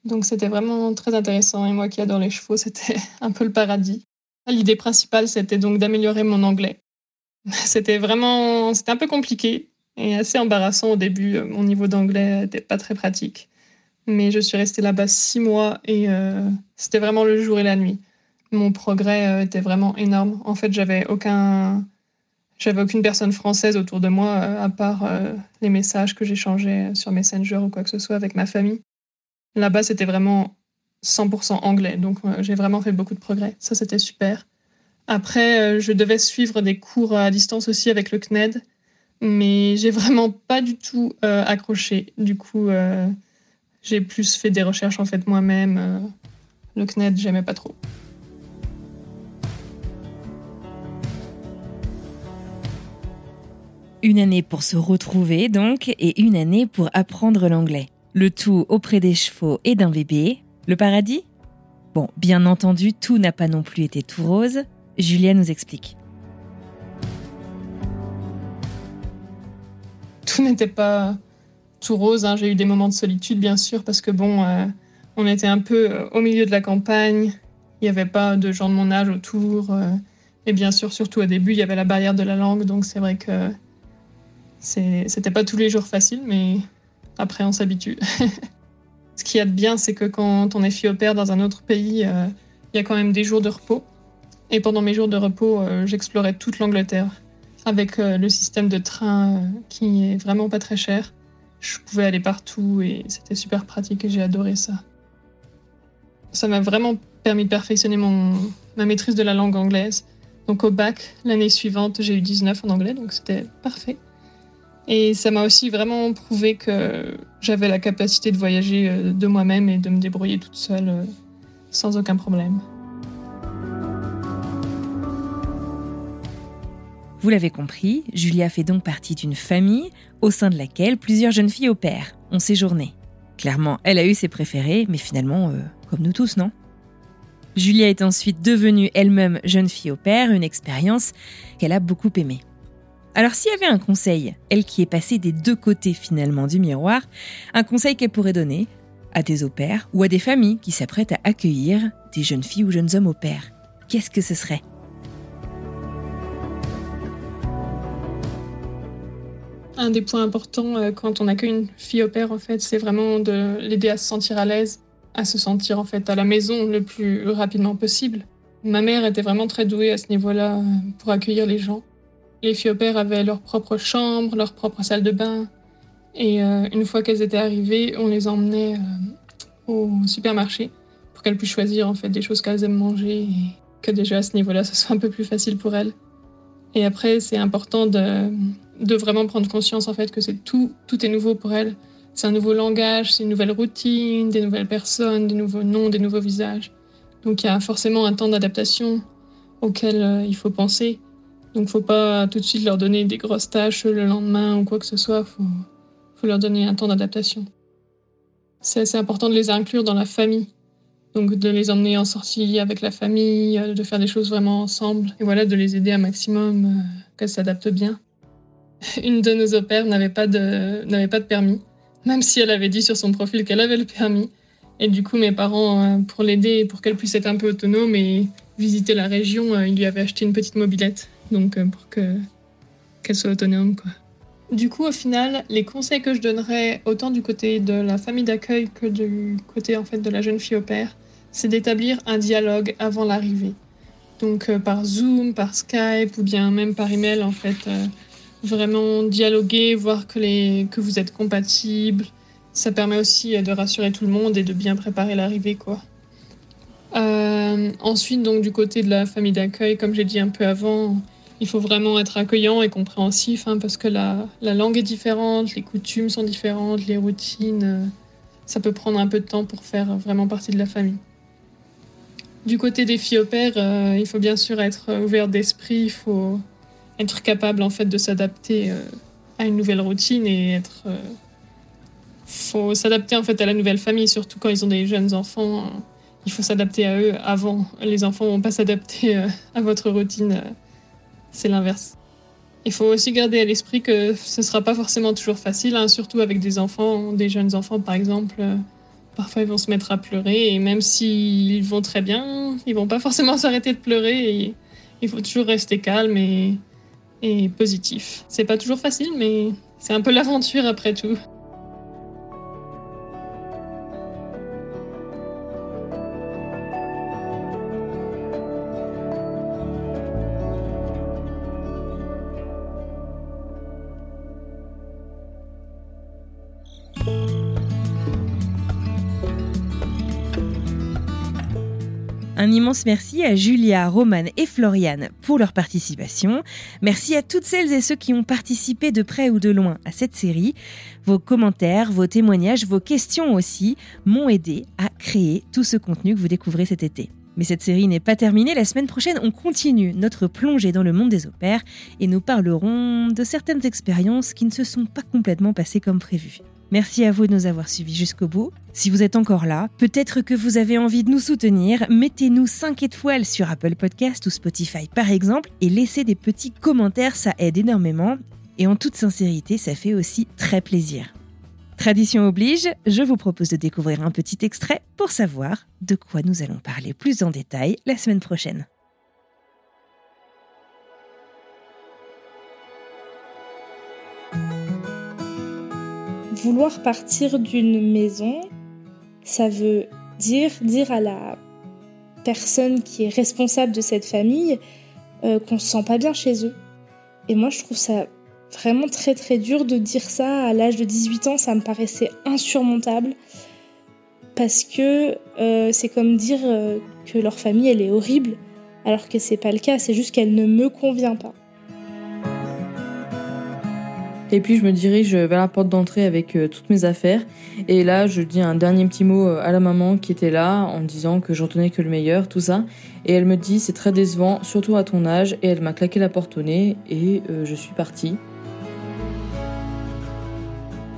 C: Donc c'était vraiment très intéressant et moi qui adore les chevaux, c'était un peu le paradis. L'idée principale, c'était donc d'améliorer mon anglais. C'était vraiment, c'était un peu compliqué et assez embarrassant au début. Mon niveau d'anglais n'était pas très pratique. Mais je suis restée là-bas six mois et euh, c'était vraiment le jour et la nuit mon progrès euh, était vraiment énorme. En fait, j'avais aucun, j'avais aucune personne française autour de moi euh, à part euh, les messages que j'échangeais sur Messenger ou quoi que ce soit avec ma famille. Là-bas, c'était vraiment 100% anglais, donc j'ai vraiment fait beaucoup de progrès. Ça, c'était super. Après, je devais suivre des cours à distance aussi avec le CNED, mais j'ai vraiment pas du tout accroché. Du coup, j'ai plus fait des recherches en fait moi-même. le CNED, j'aimais pas trop.
H: Une année pour se retrouver donc et une année pour apprendre l'anglais. Le tout auprès des chevaux et d'un bébé. Le paradis? Bon, bien entendu, tout n'a pas non plus été tout rose. Julia nous explique.
C: Tout n'était pas tout rose. hein. J'ai eu des moments de solitude, bien sûr, parce que bon, euh, on était un peu euh, au milieu de la campagne. Il n'y avait pas de gens de mon âge autour. euh, et bien sûr, surtout au début, il y avait la barrière de la langue. Donc c'est vrai que c'était pas tous les jours facile, mais après, on s'habitue. Ce qu'il y a de bien, c'est que quand on est fille au père dans un autre pays, euh, il y a quand même des jours de repos. Et pendant mes jours de repos, euh, j'explorais toute l'Angleterre avec euh, le système de train qui est vraiment pas très cher. Je pouvais aller partout et c'était super pratique et j'ai adoré ça. Ça m'a vraiment permis de perfectionner ma maîtrise de la langue anglaise. Donc au bac, l'année suivante, j'ai eu 19 en anglais, donc c'était parfait. Et ça m'a aussi vraiment prouvé que j'avais la capacité de voyager euh, de moi-même et de me débrouiller toute seule euh, sans aucun problème.
H: Vous l'avez compris, Julia fait donc partie d'une famille au sein de laquelle plusieurs jeunes filles au père ont séjourné. Clairement, elle a eu ses préférés, mais finalement, euh, comme nous tous, non? Julia est ensuite devenue elle-même jeune fille au père, une expérience qu'elle a beaucoup aimée. Alors s'il y avait un conseil, elle qui est passée des deux côtés finalement du miroir, un conseil qu'elle pourrait donner à des au pairs ou à des familles qui s'apprêtent à accueillir des jeunes filles ou jeunes hommes au père, qu'est-ce que ce serait?
C: Un des points importants euh, quand on accueille une fille au père, en fait, c'est vraiment de l'aider à se sentir à l'aise, à se sentir en fait à la maison le plus rapidement possible. Ma mère était vraiment très douée à ce niveau-là euh, pour accueillir les gens. Les filles au père avaient leur propre chambre, leur propre salle de bain. Et euh, une fois qu'elles étaient arrivées, on les emmenait euh, au supermarché pour qu'elles puissent choisir en fait des choses qu'elles aiment manger et que déjà à ce niveau-là, ce soit un peu plus facile pour elles. Et après, c'est important de, de vraiment prendre conscience en fait que c'est tout, tout est nouveau pour elles. C'est un nouveau langage, c'est une nouvelle routine, des nouvelles personnes, des nouveaux noms, des nouveaux visages. Donc il y a forcément un temps d'adaptation auquel euh, il faut penser. Donc faut pas tout de suite leur donner des grosses tâches le lendemain ou quoi que ce soit. Faut, faut leur donner un temps d'adaptation. C'est assez important de les inclure dans la famille. Donc de les emmener en sortie avec la famille, euh, de faire des choses vraiment ensemble. Et voilà, de les aider un maximum, euh, qu'elles s'adaptent bien. Une de nos opères n'avait pas de, n'avait pas de permis, même si elle avait dit sur son profil qu'elle avait le permis. Et du coup, mes parents, euh, pour l'aider, pour qu'elle puisse être un peu autonome et visiter la région, euh, ils lui avaient acheté une petite mobilette, donc euh, pour que qu'elle soit autonome, quoi. Du coup, au final, les conseils que je donnerais autant du côté de la famille d'accueil que du côté en fait de la jeune fille au père, c'est d'établir un dialogue avant l'arrivée. Donc euh, par Zoom, par Skype ou bien même par email en fait, euh, vraiment dialoguer, voir que, les, que vous êtes compatibles. Ça permet aussi de rassurer tout le monde et de bien préparer l'arrivée quoi. Ensuite donc du côté de la famille d'accueil, comme j'ai dit un peu avant, il faut vraiment être accueillant et compréhensif hein, parce que la, la langue est différente, les coutumes sont différentes, les routines, euh, ça peut prendre un peu de temps pour faire vraiment partie de la famille. Du côté des filles au père, euh, il faut bien sûr être ouvert d'esprit, il faut être capable en fait de s'adapter euh, à une nouvelle routine et être euh, faut s'adapter en fait à la nouvelle famille, surtout quand ils ont des jeunes enfants. euh, il faut s'adapter à eux avant. Les enfants vont pas s'adapter euh, à votre routine. C'est l'inverse. Il faut aussi garder à l'esprit que ce sera pas forcément toujours facile, hein, surtout avec des enfants, des jeunes enfants par exemple. Parfois, ils vont se mettre à pleurer et même s'ils vont très bien, ils vont pas forcément s'arrêter de pleurer. Il faut toujours rester calme et, et positif. C'est pas toujours facile, mais c'est un peu l'aventure après tout.
H: Un immense merci à Julia, Romane et Floriane pour leur participation. Merci à toutes celles et ceux qui ont participé de près ou de loin à cette série. Vos commentaires, vos témoignages, vos questions aussi m'ont aidé à créer tout ce contenu que vous découvrez cet été. Mais cette série n'est pas terminée. La semaine prochaine, on continue notre plongée dans le monde des opères et nous parlerons de certaines expériences qui ne se sont pas complètement passées comme prévu. Merci à vous de nous avoir suivis jusqu'au bout. Si vous êtes encore là, peut-être que vous avez envie de nous soutenir, mettez-nous 5 étoiles sur Apple Podcast ou Spotify par exemple et laissez des petits commentaires, ça aide énormément. Et en toute sincérité, ça fait aussi très plaisir. Tradition oblige, je vous propose de découvrir un petit extrait pour savoir de quoi nous allons parler plus en détail la semaine prochaine.
K: Vouloir partir d'une maison, ça veut dire dire à la personne qui est responsable de cette famille euh, qu'on se sent pas bien chez eux. Et moi, je trouve ça vraiment très très dur de dire ça à l'âge de 18 ans, ça me paraissait insurmontable parce que euh, c'est comme dire euh, que leur famille elle est horrible alors que c'est pas le cas, c'est juste qu'elle ne me convient pas.
A: Et puis je me dirige vers la porte d'entrée avec euh, toutes mes affaires. Et là, je dis un dernier petit mot à la maman qui était là en disant que j'en tenais que le meilleur, tout ça. Et elle me dit c'est très décevant, surtout à ton âge. Et elle m'a claqué la porte au nez et je suis partie.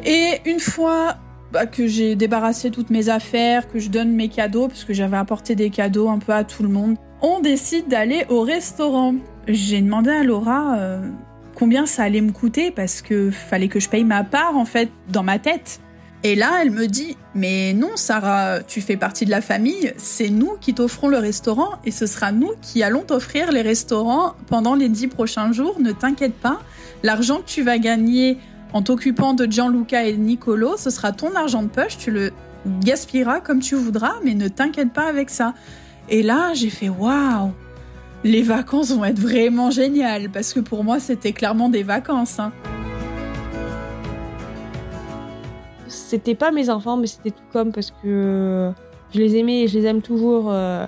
L: Et une fois bah, que j'ai débarrassé toutes mes affaires, que je donne mes cadeaux, parce que j'avais apporté des cadeaux un peu à tout le monde, on décide d'aller au restaurant. J'ai demandé à Laura euh, combien ça allait me coûter, parce que fallait que je paye ma part, en fait, dans ma tête. Et là, elle me dit Mais non, Sarah, tu fais partie de la famille, c'est nous qui t'offrons le restaurant et ce sera nous qui allons t'offrir les restaurants pendant les dix prochains jours. Ne t'inquiète pas, l'argent que tu vas gagner en t'occupant de Gianluca et Nicolo, ce sera ton argent de poche, tu le gaspilleras comme tu voudras, mais ne t'inquiète pas avec ça. Et là, j'ai fait waouh Les vacances vont être vraiment géniales, parce que pour moi, c'était clairement des vacances. Hein.
M: C'était pas mes enfants, mais c'était tout comme parce que je les aimais et je les aime toujours euh,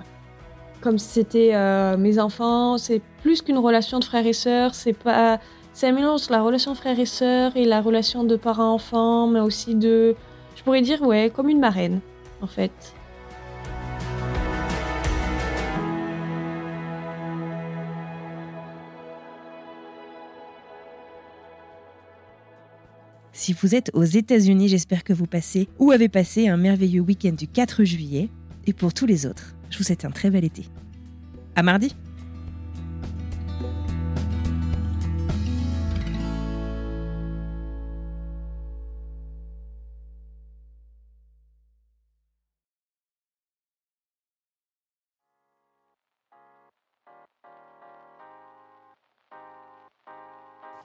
M: comme si c'était euh, mes enfants. C'est plus qu'une relation de frère et sœur, c'est pas c'est un mélange la relation frère et sœur et la relation de parents-enfants, mais aussi de, je pourrais dire, ouais, comme une marraine, en fait.
H: Si vous êtes aux États-Unis, j'espère que vous passez ou avez passé un merveilleux week-end du 4 juillet. Et pour tous les autres, je vous souhaite un très bel été. À mardi!